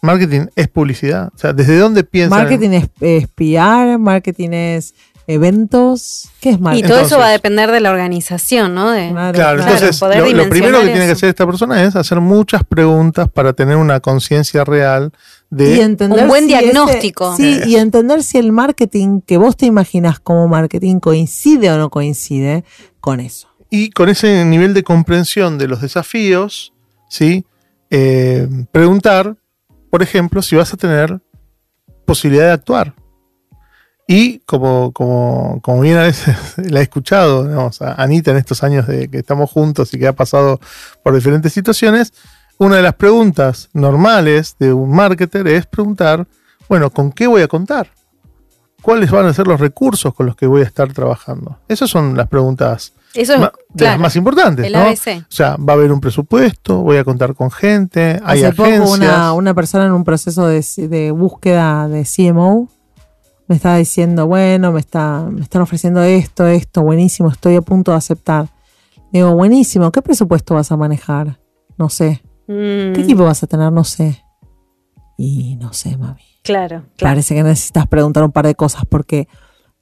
marketing es publicidad. O sea, ¿desde dónde piensan? Marketing es, es PR, marketing es eventos. ¿Qué es Y marketing? todo eso va a depender de la organización, ¿no? De, Claro, entonces poder lo, lo primero que tiene que hacer esta persona es hacer muchas preguntas para tener una conciencia real de... Y entender Un buen si ese- diagnóstico. sí, Eh. y entender si el marketing que vos te imaginas como marketing coincide o no coincide con eso. y con ese nivel de comprensión de los desafíos, ¿sí? Eh, preguntar, por ejemplo, si vas a tener posibilidad de actuar. Y como, como, como bien a veces la he escuchado, digamos, a Anita en estos años de que estamos juntos y que ha pasado por diferentes situaciones, una de las preguntas normales de un marketer es preguntar, bueno, ¿con qué voy a contar? ¿Cuáles van a ser los recursos con los que voy a estar trabajando? Esas son las preguntas Eso es, de claro, las más importantes, el ¿no? ABC. O sea, va a haber un presupuesto, voy a contar con gente, hay Hace agencias. poco una, una persona en un proceso de, de búsqueda de CMO me estaba diciendo, bueno, me, está, me están ofreciendo esto, esto, buenísimo, estoy a punto de aceptar. Digo, buenísimo, ¿qué presupuesto vas a manejar? No sé. Mm, ¿Qué equipo vas a tener? No sé. Y no sé, mami. Claro, claro. Parece que necesitas preguntar un par de cosas porque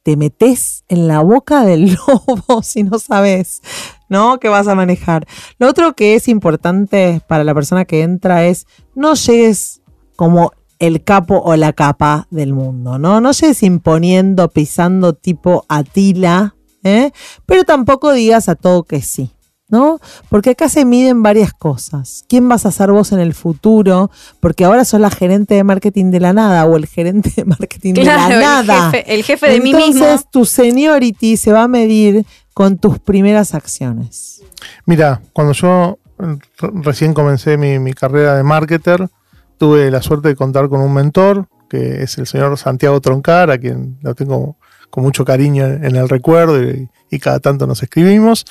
te metes en la boca del lobo si no sabes, ¿no? ¿Qué vas a manejar? Lo otro que es importante para la persona que entra es no llegues como el capo o la capa del mundo, ¿no? No llegues imponiendo, pisando tipo Atila, ¿eh? Pero tampoco digas a todo que sí. ¿No? Porque acá se miden varias cosas. ¿Quién vas a ser vos en el futuro? Porque ahora sos la gerente de marketing de la nada o el gerente de marketing Claro, de la el nada. jefe, el jefe de mí mismo. Entonces tu seniority se va a medir con tus primeras acciones. Mira, cuando yo eh, re- recién comencé mi, mi carrera de marketer, tuve la suerte de contar con un mentor, que es el señor Santiago Troncar, a quien lo tengo con mucho cariño en el recuerdo y, cada tanto nos escribimos.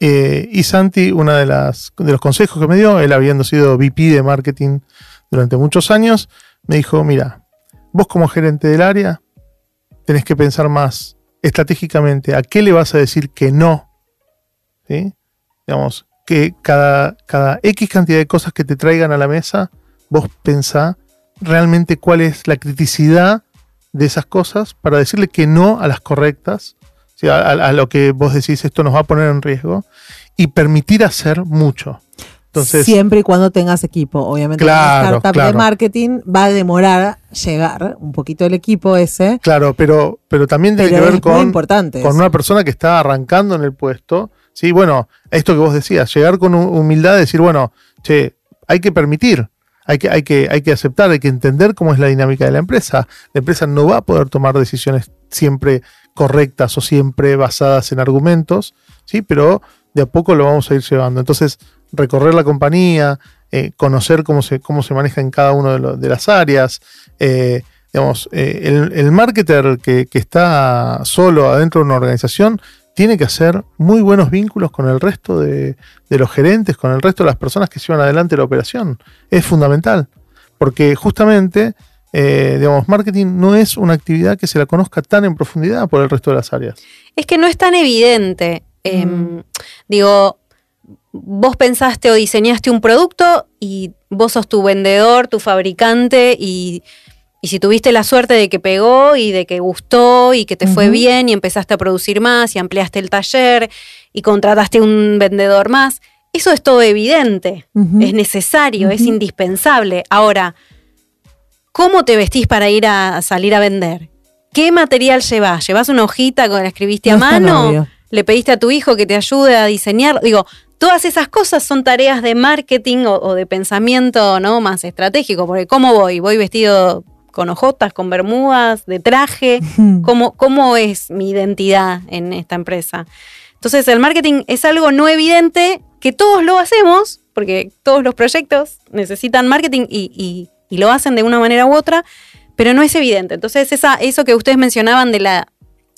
Eh, y Santi, uno de, de los consejos que me dio, él habiendo sido VP de marketing durante muchos años, me dijo, mira, vos como gerente del área tenés que pensar más estratégicamente a qué le vas a decir que no. ¿sí? Digamos, que cada, cada X cantidad de cosas que te traigan a la mesa, vos pensá realmente cuál es la criticidad de esas cosas para decirle que no a las correctas, ¿sí? a, a- a lo que vos decís esto nos va a poner en riesgo, y permitir hacer mucho. Entonces, Siempre y cuando tengas equipo. Obviamente, Claro, una startup de marketing va a demorar llegar un poquito el equipo ese. claro, pero, pero también tiene Pero que ver con, importante. con eso. una persona que está arrancando en el puesto. Sí, bueno, esto que vos decías, llegar con hu- humildad, decir, bueno, che, hay que permitir, hay que, hay que, hay que aceptar, hay que entender cómo es la dinámica de la empresa. La empresa no va a poder tomar decisiones siempre correctas o siempre basadas en argumentos, sí, pero de a poco lo vamos a ir llevando. Entonces, recorrer la compañía, eh, conocer cómo se, cómo se maneja en cada una de, de las áreas. eh, digamos, eh, el, el marketer que, que está solo adentro de una organización tiene que hacer muy buenos vínculos con el resto de, de los gerentes, con el resto de las personas que llevan adelante la operación. Es fundamental, porque justamente, eh, digamos, marketing no es una actividad que se la conozca tan en profundidad por el resto de las áreas. Es que no es tan evidente. Eh, Mm. Digo, vos pensaste o diseñaste un producto y vos sos tu vendedor, tu fabricante y, y si tuviste la suerte de que pegó y de que gustó y que te fue bien y empezaste a producir más y ampliaste el taller y contrataste un vendedor más, eso es todo evidente, es necesario, es indispensable. Ahora, ¿cómo te vestís para ir a, a salir a vender? ¿Qué material llevas? ¿Llevas una hojita con la escribiste No a mano? ¿Le pediste a tu hijo que te ayude a diseñar? Digo, todas esas cosas son tareas de marketing o, o de pensamiento ¿no? más estratégico, porque ¿cómo voy? ¿Voy vestido con ojotas, con bermudas, de traje? ¿Cómo, ¿Cómo es mi identidad en esta empresa? Entonces el marketing es algo no evidente que todos lo hacemos, porque todos los proyectos necesitan marketing y, y- y lo hacen de una manera u otra, pero no es evidente. Entonces esa, eso que ustedes mencionaban de la,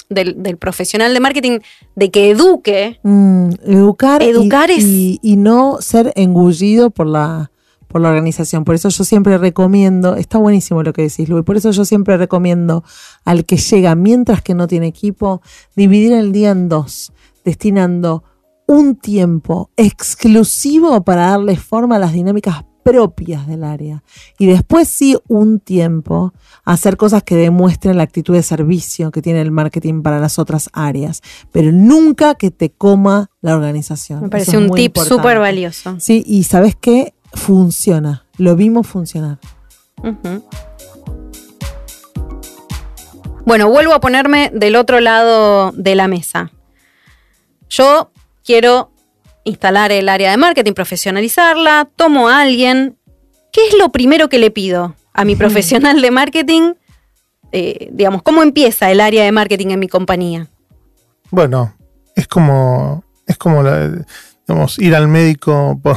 del, del profesional de marketing de que eduque. Mm, educar, y- Educar es- y, y no ser engullido por la, por la organización. Por eso yo siempre recomiendo, está buenísimo lo que decís, Luis, por eso yo siempre recomiendo al que llega mientras que no tiene equipo, dividir el día en dos, destinando un tiempo exclusivo para darle forma a las dinámicas propias del área. Y después sí un tiempo hacer cosas que demuestren la actitud de servicio que tiene el marketing para las otras áreas. Pero nunca que te coma la organización. Me parece es un tip súper valioso. Sí, y sabes qué? Funciona. Lo vimos funcionar. Bueno, vuelvo a ponerme del otro lado de la mesa. Yo quiero instalar el área de marketing, profesionalizarla, tomo a alguien. ¿Qué es lo primero que le pido a mi profesional de marketing? Eh, digamos, ¿cómo empieza el área de marketing en mi compañía? Bueno, es como, es como la- digamos, ir al médico por-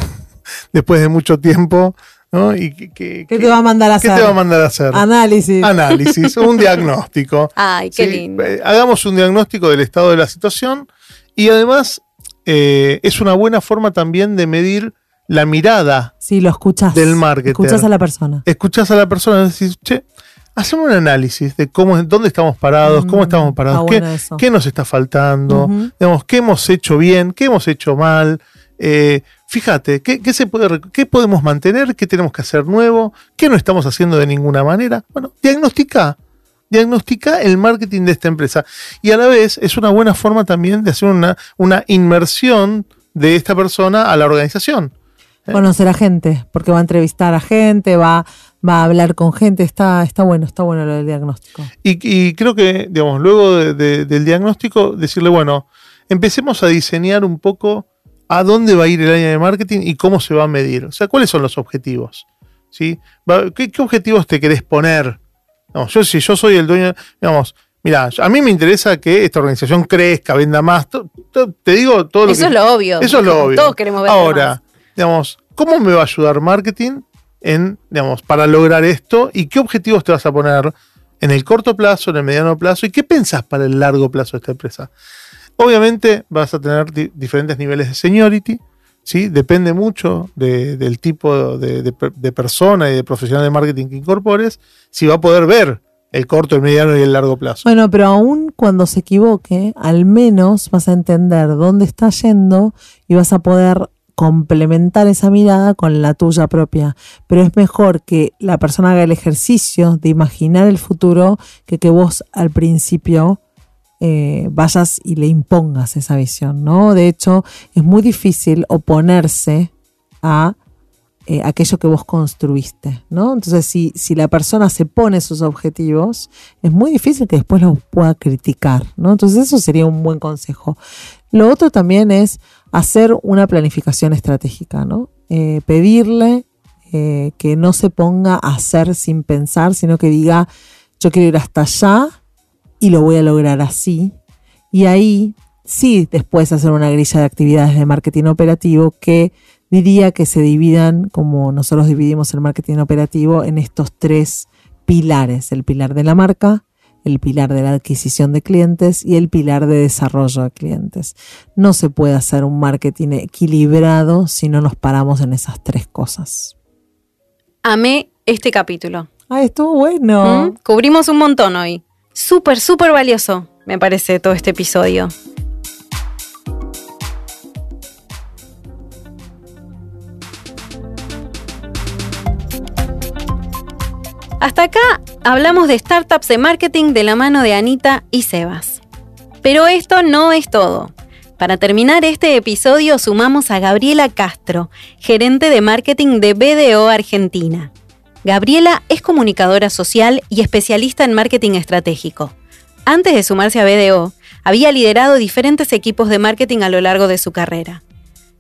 después de mucho tiempo, ¿no? Y que, que- ¿Qué te va a mandar a ¿qué hacer? te va a mandar a hacer? Análisis. Análisis, un diagnóstico. Ay, qué ¿sí? lindo. Eh, Hagamos un diagnóstico del estado de la situación y además eh, es una buena forma también de medir la mirada. Sí, lo escuchas. Del marketer. Escuchas a la persona. Escuchás a la persona y decís, che, hacemos un análisis de cómo, dónde estamos parados, cómo Mm, estamos parados, está qué, bueno eso. qué nos está faltando, Ujú. digamos, qué hemos hecho bien, qué hemos hecho mal. Eh, fíjate, ¿qué, qué se puede, ¿qué podemos mantener? ¿Qué tenemos que hacer nuevo? ¿Qué no estamos haciendo de ninguna manera? Bueno, diagnostica. Diagnostica el marketing de esta empresa. Y a la vez es una buena forma también de hacer una, una inmersión de esta persona a la organización. ¿Eh? Conocer a gente, porque va a entrevistar a gente, va, va a hablar con gente. Está, está bueno, está bueno lo del diagnóstico. Y, y creo que, digamos, luego de- de- del diagnóstico, decirle, bueno, empecemos a diseñar un poco a dónde va a ir el área de marketing y cómo se va a medir. O sea, cuáles son los objetivos. ¿Qué, qué objetivos te querés poner? Vamos, yo, si yo soy el dueño, digamos, mira, a mí me interesa que esta organización crezca, venda más. te digo todo lo Eso que. es lo obvio. Eso es lo obvio. Todos queremos ver Ahora, digamos, ¿cómo me va a ayudar marketing en, digamos, para lograr esto? ¿Y qué objetivos te vas a poner en el corto plazo, en el mediano plazo? ¿Y qué pensás para el largo plazo de esta empresa? Obviamente vas a tener di- diferentes niveles de seniority, ¿sí? Depende mucho de- del tipo de persona y de profesional de marketing que incorpores, si va a poder ver el corto, el mediano y el largo plazo. Bueno, pero aún cuando se equivoque, al menos vas a entender dónde está yendo y vas a poder complementar esa mirada con la tuya propia. Pero es mejor que la persona haga el ejercicio de imaginar el futuro que que vos al principio eh, vayas y le impongas esa visión, ¿no? De hecho, es muy difícil oponerse a eh, aquello que vos construiste, ¿no? Entonces, si, si la persona se pone sus objetivos, es muy difícil que después los pueda criticar, ¿no? Entonces, eso sería un buen consejo. Lo otro también es hacer una planificación estratégica, ¿no? Eh, pedirle que no se ponga a hacer sin pensar, sino que diga, yo quiero ir hasta allá y lo voy a lograr así. Y ahí sí, después hacer una grilla de actividades de marketing operativo que diría que se dividan, como nosotros dividimos el marketing operativo, en estos tres pilares. El pilar de la marca, el pilar de la adquisición de clientes y el pilar de desarrollo de clientes. No se puede hacer un marketing equilibrado si no nos paramos en esas tres cosas. Amé este capítulo. Ah, estuvo bueno. ¿Mm? Cubrimos un montón hoy. Súper, súper valioso, me parece, todo este episodio. Hasta acá hablamos de startups de marketing de la mano de Anita y Sebas. Pero esto no es todo. Para terminar este episodio sumamos a Gabriela Castro, gerente de marketing de BDO Argentina. Gabriela es comunicadora social y especialista en marketing estratégico. Antes de sumarse a BDO, había liderado diferentes equipos de marketing a lo largo de su carrera.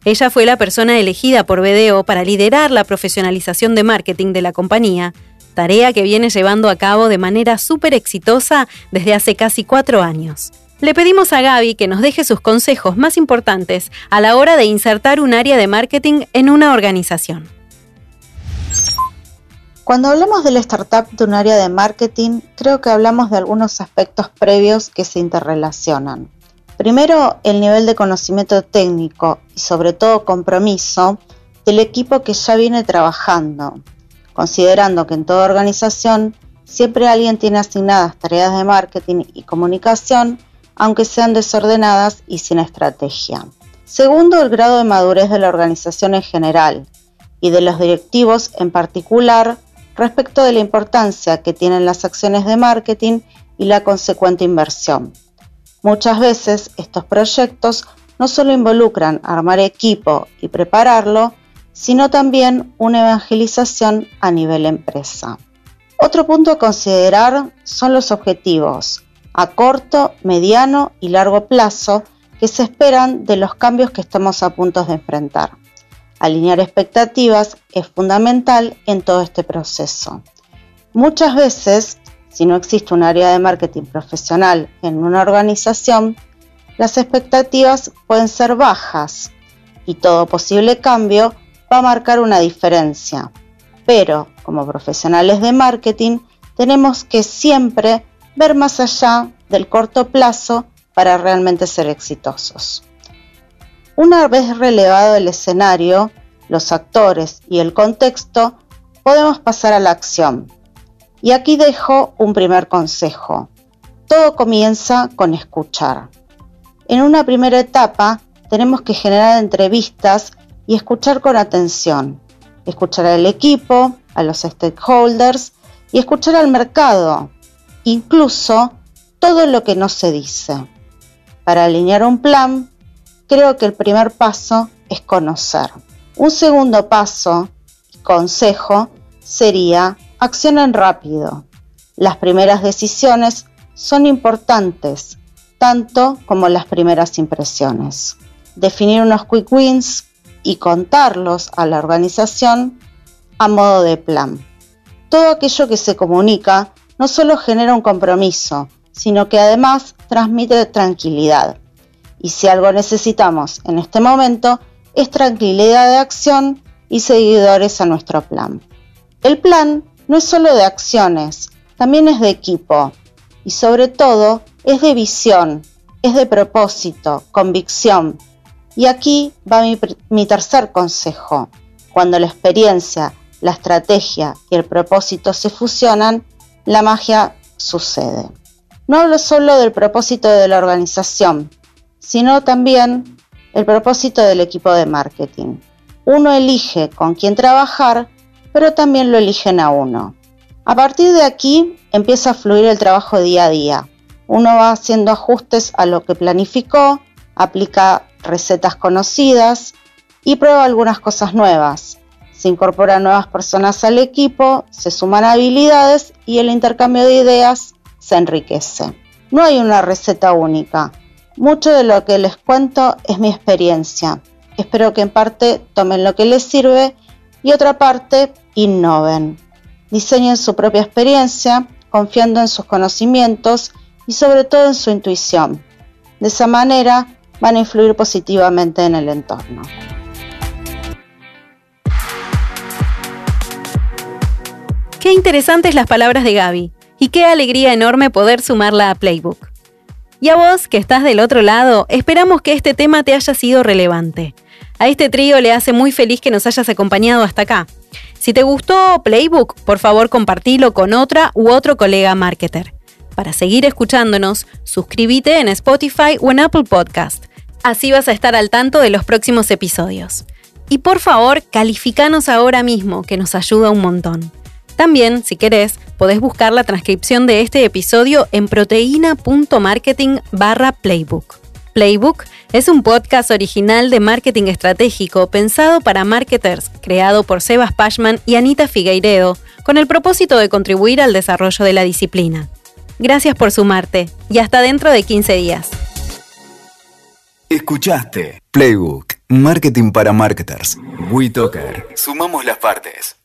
Ella fue la persona elegida por BDO para liderar la profesionalización de marketing de la compañía, tarea que viene llevando a cabo de manera súper exitosa desde hace casi cuatro años. Le pedimos a Gaby que nos deje sus consejos más importantes a la hora de insertar un área de marketing en una organización. Cuando hablamos de la startup de un área de marketing, creo que hablamos de algunos aspectos previos que se interrelacionan. Primero, el nivel de conocimiento técnico y sobre todo compromiso del equipo que ya viene trabajando, considerando que en toda organización siempre alguien tiene asignadas tareas de marketing y comunicación, aunque sean desordenadas y sin estrategia. Segundo, el grado de madurez de la organización en general y de los directivos en particular respecto de la importancia que tienen las acciones de marketing y la consecuente inversión. Muchas veces estos proyectos no solo involucran armar equipo y prepararlo, sino también una evangelización a nivel empresa. Otro punto a considerar son los objetivos a corto, mediano y largo plazo que se esperan de los cambios que estamos a punto de enfrentar. Alinear expectativas es fundamental en todo este proceso. Muchas veces, si no existe un área de marketing profesional en una organización, las expectativas pueden ser bajas y todo posible cambio va a marcar una diferencia. Pero como profesionales de marketing tenemos que siempre ver más allá del corto plazo para realmente ser exitosos. Una vez relevado el escenario, los actores y el contexto, podemos pasar a la acción. Y aquí dejo un primer consejo. Todo comienza con escuchar. En una primera etapa tenemos que generar entrevistas y escuchar con atención. Escuchar al equipo, a los stakeholders y escuchar al mercado, incluso todo lo que no se dice. Para alinear un plan creo que el primer paso es conocer. Un segundo paso, consejo, sería accionen rápido. Las primeras decisiones son importantes, tanto como las primeras impresiones. Definir unos quick wins y contarlos a la organización a modo de plan. Todo aquello que se comunica no solo genera un compromiso, sino que además transmite tranquilidad y si algo necesitamos en este momento es tranquilidad de acción y seguidores a nuestro plan. El plan no es solo de acciones, también es de equipo y sobre todo es de visión, es de propósito, convicción. Y aquí va mi, tercer consejo. Cuando la experiencia, la estrategia y el propósito se fusionan, la magia sucede. No hablo solo del propósito de la organización, sino también el propósito del equipo de marketing. Uno elige con quién trabajar, pero también lo eligen a uno. A partir de aquí empieza a fluir el trabajo día a día. Uno va haciendo ajustes a lo que planificó, aplica recetas conocidas y prueba algunas cosas nuevas. Se incorporan nuevas personas al equipo, se suman habilidades y el intercambio de ideas se enriquece. No hay una receta única, mucho de lo que les cuento es mi experiencia. Espero que en parte tomen lo que les sirve y otra parte innoven. Diseñen su propia experiencia, confiando en sus conocimientos y sobre todo en su intuición. De esa manera van a influir positivamente en el entorno. Qué interesantes las palabras de Gaby y qué alegría enorme poder sumarla a Playbook. Y a vos, que estás del otro lado, esperamos que este tema te haya sido relevante. A este trío le hace muy feliz que nos hayas acompañado hasta acá. Si te gustó Playbook, por favor compartilo con otra u otro colega marketer. Para seguir escuchándonos, suscríbete en Spotify o en Apple Podcast. Así vas a estar al tanto de los próximos episodios. Y por favor, calificanos ahora mismo, que nos ayuda un montón. También, si querés, podés buscar la transcripción de este episodio en proteína.marketing barra playbook. Playbook es un podcast original de marketing estratégico pensado para marketers, creado por Sebas Pashman y Anita Figueiredo, con el propósito de contribuir al desarrollo de la disciplina. Gracias por sumarte y hasta dentro de 15 días. Escuchaste Playbook, Marketing para Marketers. WeToker. Sumamos las partes.